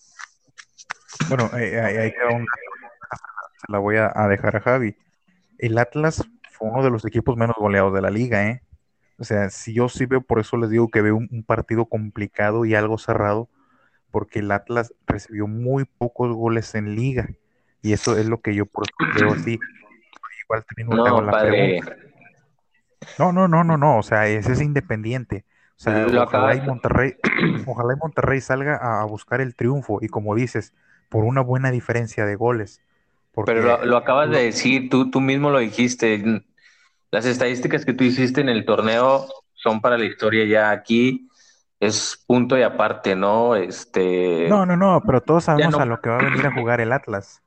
Bueno, eh, ahí queda un se la voy a, a, dejar a Javi. El Atlas fue uno de los equipos menos goleados de la liga, ¿eh? O sea, si yo sí veo, por eso les digo que veo un, un partido complicado y algo cerrado, porque el Atlas recibió muy pocos goles en liga. Y eso es lo que yo por eso veo así. Igual No, la padre, pregunta. No, no, no, no, no. O sea, ese es independiente. O sea, Lo ojalá y Monterrey, <clears throat> ojalá y Monterrey salga a, a buscar el triunfo. Y como dices, por una buena diferencia de goles. Porque pero lo, lo acabas lo- de decir, tú, tú mismo lo dijiste. Las estadísticas que tú hiciste en el torneo son para la historia ya aquí. Es punto y aparte, ¿no? Este, No, no, no, pero todos sabemos no- a lo que va a venir a jugar el Atlas.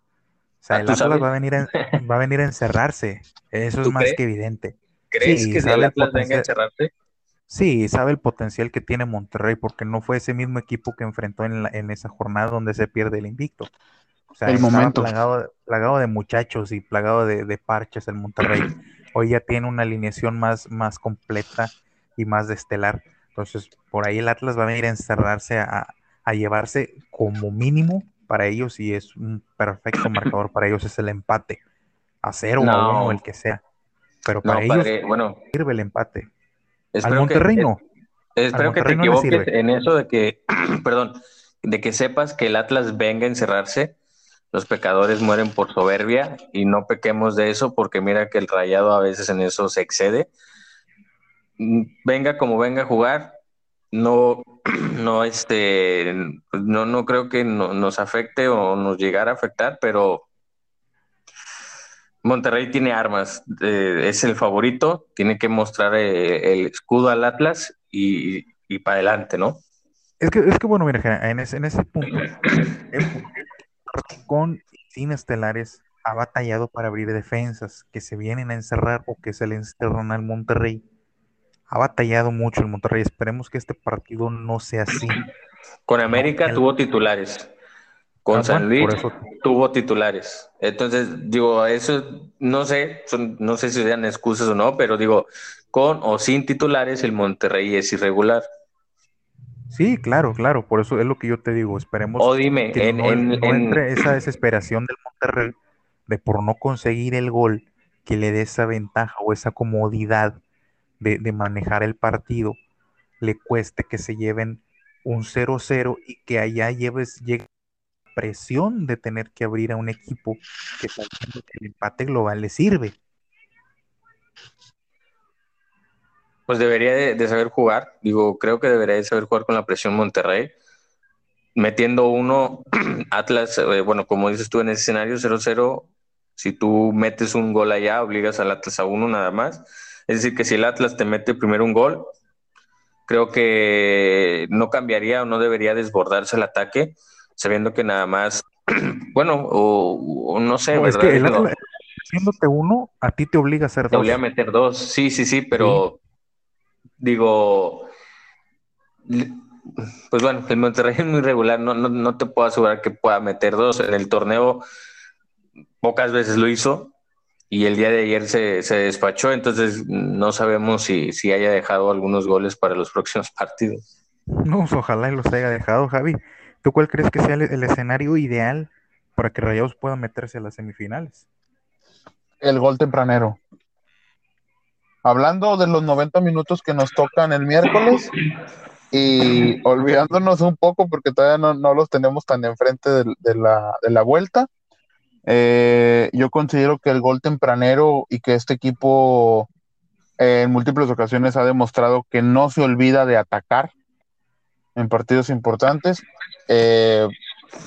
O sea, Ah, el ¿tú Atlas sabes? va a venir a, va a venir a encerrarse. Eso es ¿Tú más crees? que evidente. ¿crees Sí, que si el Atlas venga a potencial. encerrarse? Sí, sabe el potencial que tiene Monterrey, porque no fue ese mismo equipo que enfrentó en, la- en esa jornada donde se pierde el invicto. O sea, El momento. plagado, plagado de muchachos y plagado de, de parches el Monterrey. Hoy ya tiene una alineación más, más completa y más de estelar. Entonces, por ahí el Atlas va a venir a encerrarse a, a llevarse como mínimo para ellos y es un perfecto marcador para ellos es el empate. A cero o No. uno, el que sea. Pero No, para ellos padre, bueno, sirve el empate. Al espero que, Monterrey no. espero Al que te Monterrey no equivoques en eso de que, <clears throat> perdón, de que sepas que el Atlas venga a encerrarse. Los pecadores mueren por soberbia y no pequemos de eso porque mira que el rayado a veces en eso se excede. Venga como venga a jugar, no, <clears throat> no, este, no, no creo que no- nos afecte o nos llegara a afectar, pero Monterrey tiene armas, eh, es el favorito, tiene que mostrar eh, el escudo al Atlas y, y para adelante, ¿no? Es que, es que bueno, mira, en ese, en ese punto, <clears throat> con y sin estelares ha batallado para abrir defensas que se vienen a encerrar o que se le encierran al Monterrey. Ha batallado mucho el Monterrey. Esperemos que este partido no sea así. Con América tuvo titulares, con Ah, San Luis tuvo titulares. Entonces, digo, eso no sé, son- no sé si sean excusas o no, pero digo, con o sin titulares, el Monterrey es irregular. Sí, claro, claro. Por eso es lo que yo te digo. Esperemos O dime, que en, no, en- no en- entre esa desesperación del Monterrey de por no conseguir el gol que le dé esa ventaja o esa comodidad de, de manejar el partido, le cueste que se lleven un 0-0 y que allá lleves llegue la presión de tener que abrir a un equipo que el empate global le sirve. Pues debería de, de saber jugar. Digo, creo que debería de saber jugar con la presión Monterrey. Metiendo uno, <clears throat> Atlas, eh, bueno, como dices tú en ese escenario 0-0, si tú metes un gol allá, obligas al Atlas a uno nada más. Es decir, que si el Atlas te mete primero un gol, creo que no cambiaría o no debería desbordarse el ataque, sabiendo que nada más, <clears throat> bueno, o, o no sé, No, es ¿verdad? que el Atlas, haciéndote uno, a ti te obliga a hacer te dos. obliga a meter dos, sí, sí, sí, pero digo, pues bueno, el Monterrey es muy regular, no, no, no te puedo asegurar que pueda meter dos. En el torneo pocas veces lo hizo y el día de ayer se, se despachó, entonces no sabemos si, si haya dejado algunos goles para los próximos partidos. No, pues, ojalá y los haya dejado, Javi. ¿Tú cuál crees que sea el, el escenario ideal para que Rayados pueda meterse a las semifinales? El gol tempranero. Hablando de los 90 minutos que nos tocan el miércoles y olvidándonos un poco porque todavía no, los tenemos tan enfrente de, de la, de la vuelta, eh, yo considero que el gol tempranero y que este equipo eh, en múltiples ocasiones ha demostrado que no se olvida de atacar en partidos importantes. Eh,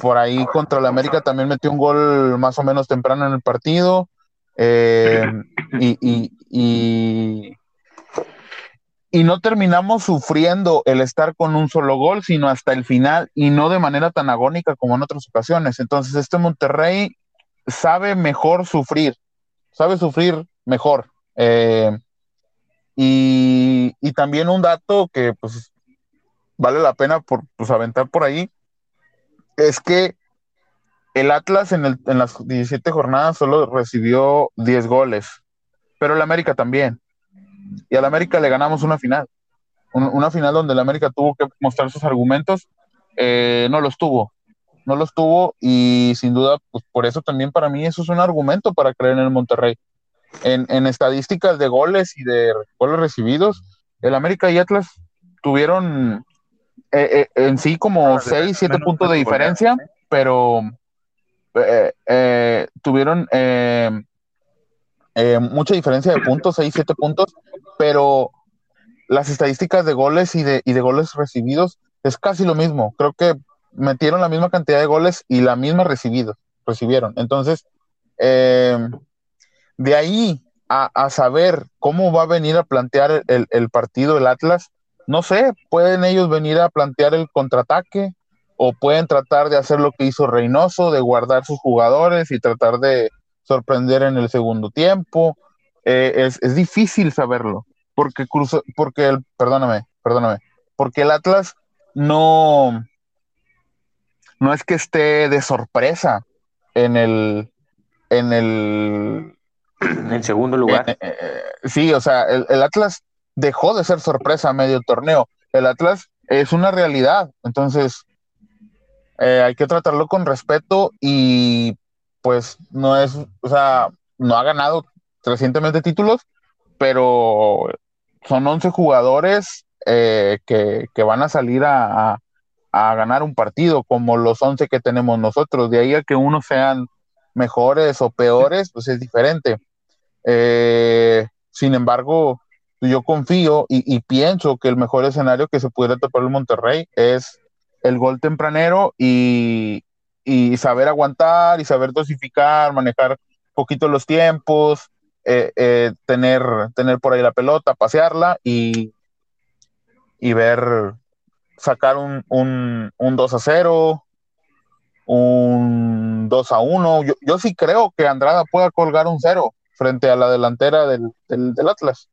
por ahí contra el América también metió un gol más o menos temprano en el partido. Eh, <laughs> y, y, y, y, no terminamos sufriendo el estar con un solo gol, sino hasta el final y no de manera tan agónica como en otras ocasiones. Entonces, este Monterrey sabe mejor sufrir, sabe sufrir mejor. Eh, y, y, también un dato que pues vale la pena por pues, aventar por ahí es que el Atlas en, en las 17 jornadas solo recibió 10 goles, pero el América también. Y al América le ganamos una final. una final donde el América tuvo que mostrar sus argumentos, eh, no los tuvo. No los tuvo y sin duda, pues por eso también para mí eso es un argumento para creer en el Monterrey. En, en estadísticas de goles y de goles recibidos, el América y Atlas tuvieron eh, eh, en sí como 6, 7 puntos de diferencia, pero eh, tuvieron mucha diferencia de puntos, 6, 7 puntos, pero las estadísticas de goles y de, y de goles recibidos es casi lo mismo. Creo que metieron la misma cantidad de goles y la misma recibidos, recibieron. Entonces, de ahí a, saber cómo va a venir a plantear el, partido el Atlas, no sé, pueden ellos venir a plantear el contraataque o pueden tratar de hacer lo que hizo Reynoso, de guardar sus jugadores y tratar de sorprender en el segundo tiempo. Eh, es, difícil saberlo, porque cruzó, porque el, perdóname, perdóname, porque el Atlas no, no es que esté de sorpresa en el, en el en segundo lugar. Eh, eh, sí, o sea, el, Atlas dejó de ser sorpresa a medio torneo. El Atlas es una realidad. Entonces, hay que tratarlo con respeto y pues no es, o sea, no ha ganado recientemente títulos, pero son 11 jugadores que, van a salir a, a, ganar un partido, como los 11 que tenemos nosotros. De ahí a que unos sean mejores o peores, pues es diferente. Eh, sin embargo, yo confío y, pienso que el mejor escenario que se pudiera topar el Monterrey es el gol tempranero y, saber aguantar y saber dosificar, manejar poquito los tiempos, eh, eh, tener, tener por ahí la pelota, pasearla y, y ver, sacar un, un, un 2 a 0, un 2 a 1. Yo, yo sí creo que Andrada pueda colgar un 0 frente a la delantera del, Atlas.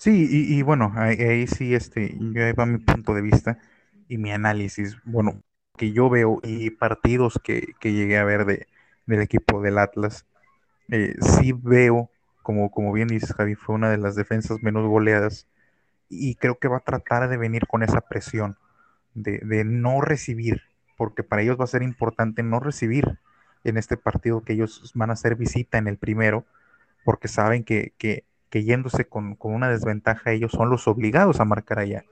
Sí, y, bueno, ahí, sí, este, yo ahí va mi punto de vista y mi análisis. Bueno, que yo veo y partidos que, llegué a ver de, del equipo del Atlas, eh, sí veo, como, como bien dices, Javi, fue una de las defensas menos goleadas y creo que va a tratar de venir con esa presión de, de no recibir, porque para ellos va a ser importante no recibir en este partido que ellos van a hacer visita en el primero, porque saben que, que, yéndose con, una desventaja ellos son los obligados a marcar allá.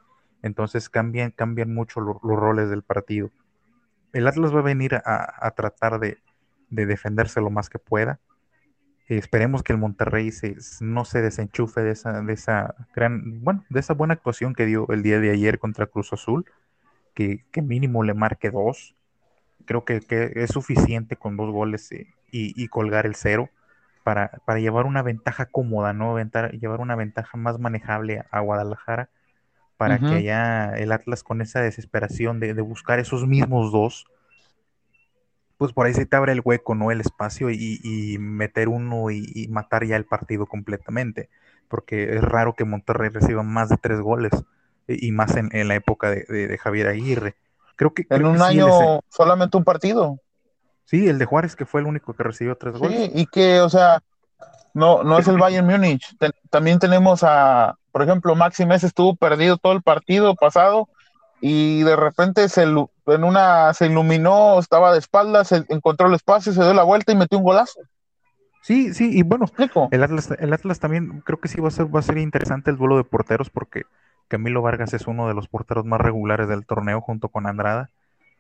Entonces cambian, cambian mucho los roles del partido. El Atlas va a venir a, tratar de, defenderse lo más que pueda. esperemos que el Monterrey no se desenchufe de esa, de esa gran, bueno, de esa buena actuación que dio el día de ayer contra Cruz Azul, que, que mínimo le marque dos creo que, es suficiente con dos goles eh, y, colgar el cero para, llevar una ventaja cómoda, ¿no? llevar una ventaja más manejable a Guadalajara para que allá el Atlas con esa desesperación de, buscar esos mismos dos, pues por ahí se te abre el hueco, ¿no? El espacio y, meter uno y, matar ya el partido completamente, porque es raro que Monterrey reciba más de tres goles y más en, la época de Javier Aguirre. Creo que. En un año solamente un partido. Sí, el de Juárez, que fue el único que recibió tres goles. Sí, y que, o sea, no, no es el Bayern Múnich. también tenemos a, por ejemplo, Maxi Mes estuvo perdido todo el partido pasado y de repente se, en una, se iluminó, estaba de espaldas, encontró el espacio, se dio la vuelta y metió un golazo. Sí, sí, y bueno, el Atlas, el Atlas también creo que sí va a ser, va a ser interesante el duelo de porteros porque Camilo Vargas es uno de los porteros más regulares del torneo junto con Andrada.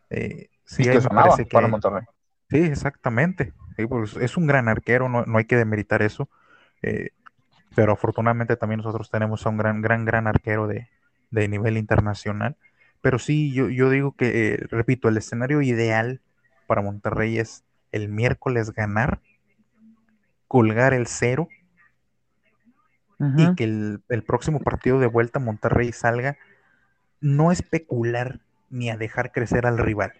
Eh, sí, que parece que, para Monterrey. Sí, exactamente. Pues, es un gran arquero, no, hay que demeritar eso. Eh, pero afortunadamente también nosotros tenemos a un gran, gran, gran arquero de, nivel internacional. Pero sí, yo, yo digo que, eh, repito, el escenario ideal para Monterrey es el miércoles ganar, colgar el cero y que el, próximo partido de vuelta Monterrey salga no especular ni a dejar crecer al rival,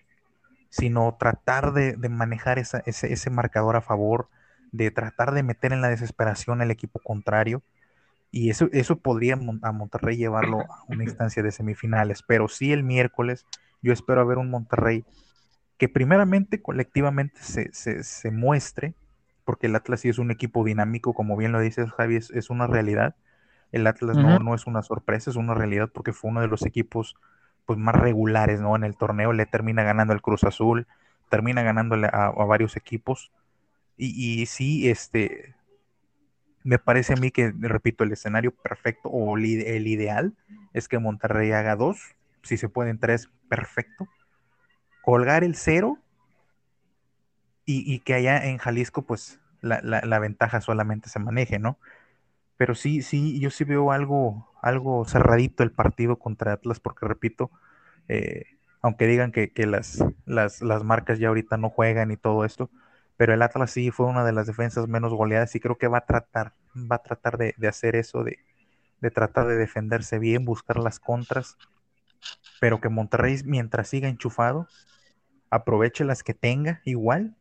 sino tratar de, manejar ese, ese, marcador a favor, de tratar de meter en la desesperación al equipo contrario. Y eso, eso podría a Monterrey llevarlo a una <laughs> instancia de semifinales. Pero sí el miércoles yo espero ver un Monterrey que primeramente colectivamente se, se, muestre, porque el Atlas sí es un equipo dinámico, como bien lo dices Javi, es, una realidad. El Atlas no, no es una sorpresa, es una realidad porque fue uno de los equipos pues, más regulares ¿no? en el torneo, le termina ganando el Cruz Azul, termina ganándole a, varios equipos. Y, y, sí, este, me parece a mí que, repito, el escenario perfecto o el ideal es que Monterrey haga dos, si se pueden tres, perfecto. Colgar el cero y, que allá en Jalisco, pues la, ventaja solamente se maneje, ¿no? Pero sí, sí, yo sí veo algo, algo cerradito el partido contra Atlas, porque repito, eh, aunque digan que, las, las, las, marcas ya ahorita no juegan y todo esto, pero el Atlas sí fue una de las defensas menos goleadas y creo que va a tratar, va a tratar de, hacer eso, de, de, tratar de defenderse bien, buscar las contras, pero que Monterrey mientras siga enchufado, aproveche las que tenga igual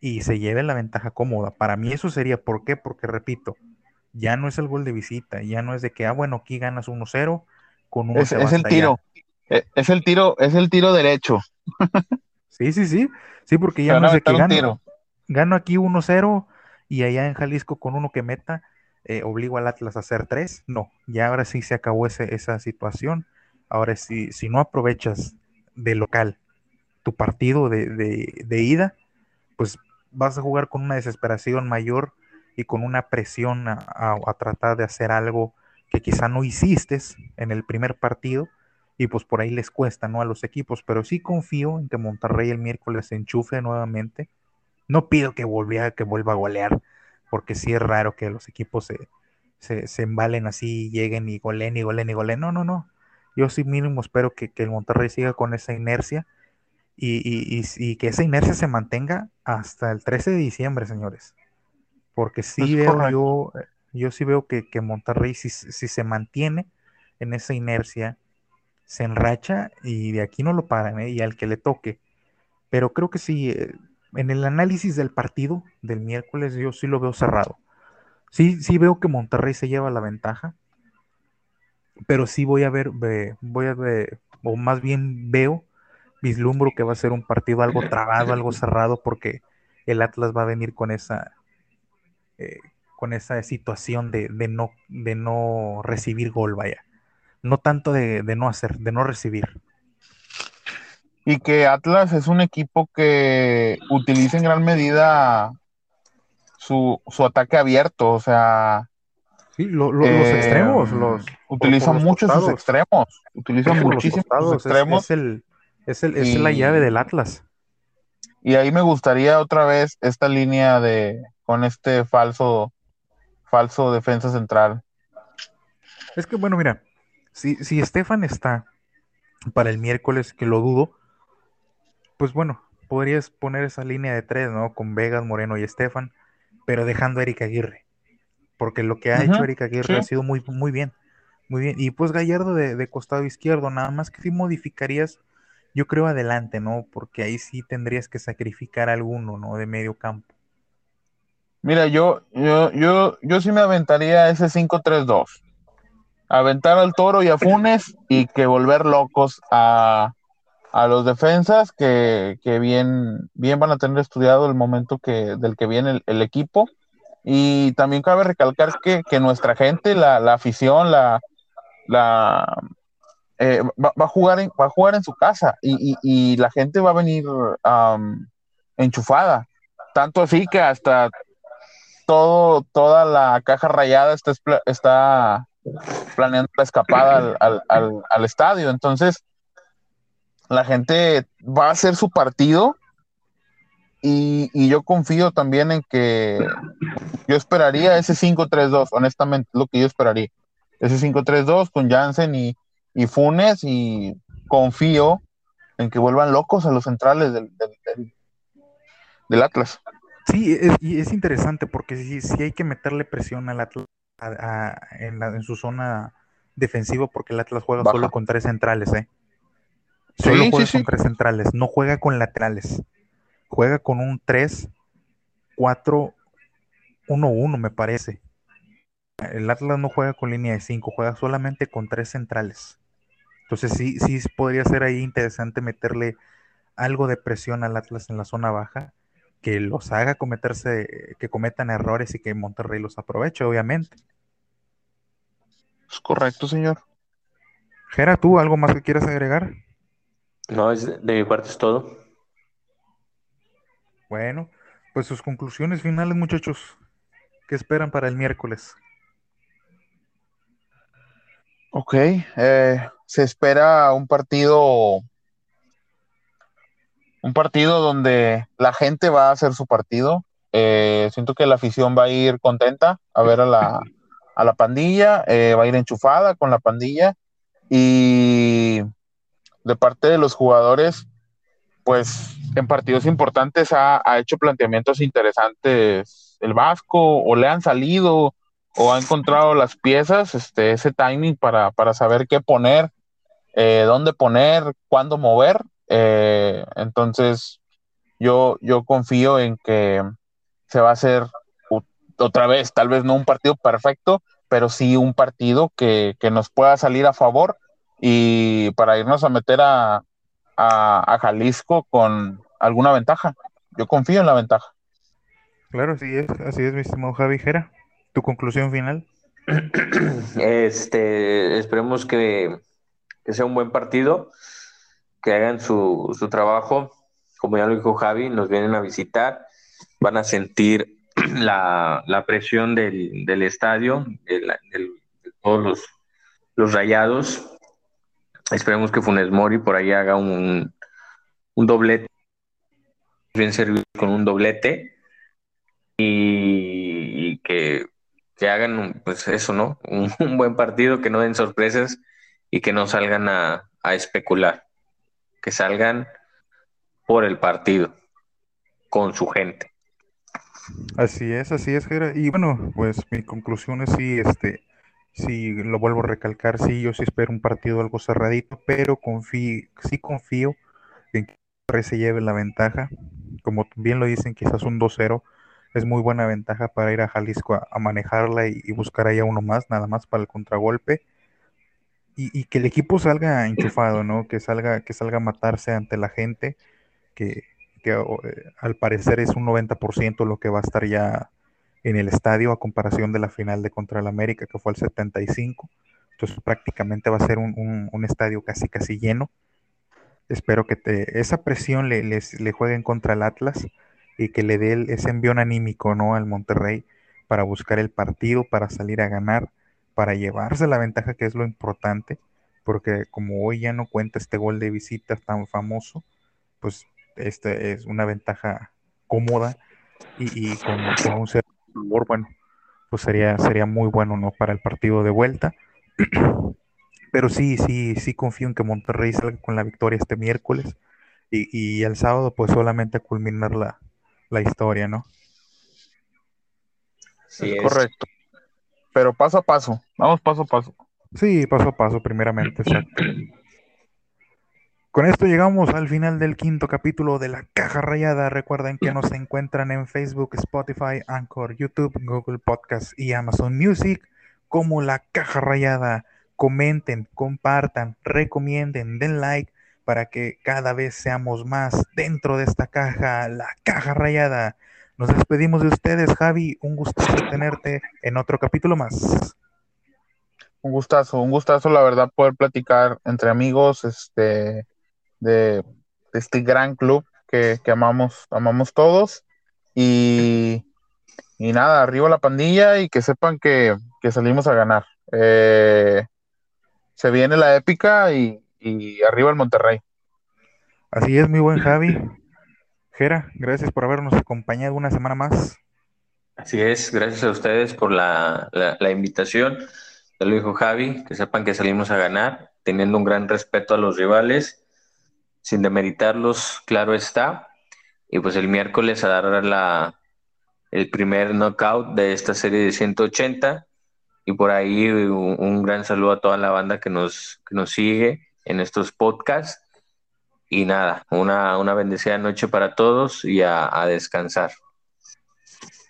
y se lleve la ventaja cómoda. Para mí eso sería, ¿por qué? Porque repito, ya no es el gol de visita, ya no es de que, ah, bueno, aquí ganas 1-0 con un... Es, es el tiro, e, es el tiro, es el tiro derecho. sí, sí, sí, sí, porque ya no es de que gano, gano aquí 1-0 y allá en Jalisco con uno que meta, eh, obligo al Atlas a hacer 3. No, ya ahora sí se acabó ese, esa situación. Ahora, si, si no aprovechas de local tu partido de, de, ida, pues vas a jugar con una desesperación mayor y con una presión a, tratar de hacer algo que quizá no hiciste en el primer partido y pues por ahí les cuesta, ¿no? A los equipos, pero sí confío en que Monterrey el miércoles se enchufe nuevamente. No pido que, volvía, que vuelva a golear, porque sí es raro que los equipos se, se, embalen así, lleguen y goleen y goleen y goleen. No, no, no. Yo sí mínimo espero que, el Monterrey siga con esa inercia y, que esa inercia se mantenga hasta el 13 de diciembre, señores. Porque sí veo yo, yo sí veo que, Monterrey si, si, se mantiene en esa inercia, se enracha y de aquí no lo paran, ¿eh? y al que le toque. Pero creo que sí, eh, en el análisis del partido del miércoles yo sí lo veo cerrado. Sí, sí veo que Monterrey se lleva la ventaja, pero sí voy a ver, voy a ver, o más bien veo, vislumbro que va a ser un partido algo trabado, algo cerrado, porque el Atlas va a venir con esa, eh, con esa situación de, no, de no recibir gol, vaya. No tanto de, no hacer, de no recibir. Y que Atlas es un equipo que utiliza en gran medida su, su ataque abierto, o sea, Sí, los extremos, em, los utilizan mucho sus extremos, utilizan muchísimo sus extremos. Es, el, es, el, es la llave del Atlas. Y ahí me gustaría otra vez esta línea de con este falso falso defensa central. Es que bueno, mira, si, si Estefan está para el miércoles, que lo dudo, pues bueno, podrías poner esa línea de tres, ¿no? Con Vegas, Moreno y Estefan, pero dejando a Erika Aguirre porque lo que ha hecho Erika Aguirre ha sido muy, muy bien, muy bien. Y pues Gallardo de, costado izquierdo, nada más que si modificarías, yo creo adelante, ¿no? Porque ahí sí tendrías que sacrificar alguno, ¿no? De medio campo. Mira, yo, yo, yo, yo sí me aventaría ese 5-3-2. Aventar al toro y a Funes y que volver locos a, los defensas que, bien, bien van a tener estudiado el momento que, del que viene el equipo y también cabe recalcar que, nuestra gente, la, afición, la, la eh, va, a jugar en, va a jugar en su casa y, la gente va a venir enchufada. Tanto así que hasta todo, toda la caja rayada está, está planeando la escapada al, al estadio. Entonces, la gente va a hacer su partido y, yo confío también en que yo esperaría ese 5-3-2, honestamente, lo que yo esperaría. Ese 5-3-2 con Jansen y, Funes y confío en que vuelvan locos a los centrales del, del, Atlas. Sí, es, y es interesante porque sí, hay que meterle presión al Atlas en, su zona defensiva porque el Atlas juega solo con tres centrales, ¿eh? Solo juega con tres centrales, no juega con laterales juega con un 3, 4, 1, 1, me parece. El Atlas no juega con línea de 5, juega solamente con tres centrales. Entonces sí, sí podría ser ahí interesante meterle algo de presión al Atlas en la zona baja, que los haga cometerse, que cometan errores y que Monterrey los aproveche, obviamente. Es correcto, señor. Gera, ¿tú algo más que quieras agregar? No, es de mi parte es todo. Bueno, pues sus conclusiones finales, muchachos. ¿Qué esperan para el miércoles? Ok, eh, se espera un partido, un partido donde la gente va a hacer su partido. Eh, siento que la afición va a ir contenta a ver a la, a la pandilla, eh, va a ir enchufada con la pandilla y de parte de los jugadores, pues en partidos importantes ha, ha hecho planteamientos interesantes el Vasco o le han salido o ha encontrado las piezas, este, ese timing para, para saber qué poner, eh, dónde poner, cuándo mover. Eh, entonces, yo, yo confío en que se va a hacer otra vez, tal vez no un partido perfecto, pero sí un partido que, que nos pueda salir a favor y para irnos a meter a, a, Jalisco con alguna ventaja. Yo confío en la ventaja. Claro, así es, así es, mi estimado. ¿Tu conclusión final? Este, esperemos que, sea un buen partido, que hagan su, su, trabajo. Como ya lo dijo Javi, nos vienen a visitar, van a sentir <clears throat> la, la presión del, del estadio, de todos los, los rayados. Esperemos que Funes Mori por ahí haga un, un doblete, bien servido con un doblete y que que hagan, pues eso, ¿no? <laughs> Un, buen partido, que no den sorpresas y que no salgan a, especular, que salgan por el partido, con su gente. Así es, así es. Y bueno, pues mi conclusión es sí, este, sí, lo vuelvo a recalcar, sí, yo sí espero un partido algo cerradito, pero confío, sí confío en que se lleve la ventaja. Como bien lo dicen, quizás un 2-0 es muy buena ventaja para ir a Jalisco a, a manejarla y, buscar allá uno más, nada más para el contragolpe. Y, que el equipo salga enchufado, ¿no? Que salga, que salga a matarse ante la gente, que, eh, al parecer es un 90% lo que va a estar ya en el estadio a comparación de la final de contra el América, que fue el 75. Entonces prácticamente va a ser un, estadio casi casi lleno. Espero que esa presión le, le jueguen contra el Atlas y que le dé ese envión anímico ¿no? al Monterrey para buscar el partido, para salir a ganar, para llevarse la ventaja que es lo importante, porque como hoy ya no cuenta este gol de visita tan famoso, pues este es una ventaja cómoda y, con, un sabor, bueno, pues sería, sería muy bueno ¿no? para el partido de vuelta. <clears throat> Pero sí, sí, sí confío en que Monterrey salga con la victoria este miércoles y, y el sábado pues solamente culminar la, la historia, ¿no? Sí, es, es, correcto. Pero paso a paso, vamos paso a paso. Sí, paso a paso, primeramente, exacto. Con esto llegamos al final del quinto capítulo de La Caja Rayada. Recuerden que nos encuentran en Facebook, Spotify, Anchor, YouTube, Google Podcast y Amazon Music como La Caja Rayada. Comenten, compartan, recomienden, den like para que cada vez seamos más dentro de esta caja, la caja rayada. Nos despedimos de ustedes, Javi. Un gustazo tenerte en otro capítulo más. Un gustazo, un gustazo, la verdad, poder platicar entre amigos este, de, este gran club que, que, amamos, amamos todos. Y, y, nada, arriba la pandilla y que sepan que, que salimos a ganar. Eh, se viene la épica y, y arriba el Monterrey. Así es, muy buen Javi. Jera, gracias por habernos acompañado una semana más. Así es, gracias a ustedes por la, la, la invitación. Ya lo dijo Javi, que sepan que salimos a ganar, teniendo un gran respeto a los rivales, sin demeritarlos, claro está. Y pues el miércoles a dar la, el primer knockout de esta serie de 180. Y por ahí un, un gran saludo a toda la banda que nos, que nos sigue en estos podcasts. Y nada, una, una bendecida noche para todos y a, a descansar.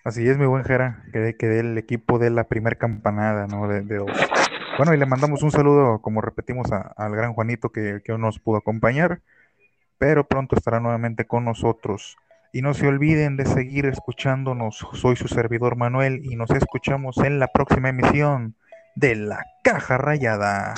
Así es, mi buen Jera, que, que el equipo de la primer campanada, ¿no? De, de, bueno, y le mandamos un saludo, como repetimos, al gran Juanito que, que nos pudo acompañar. pero pronto estará nuevamente con nosotros. Y no se olviden de seguir escuchándonos. Soy su servidor Manuel y nos escuchamos en la próxima emisión de La Caja Rayada.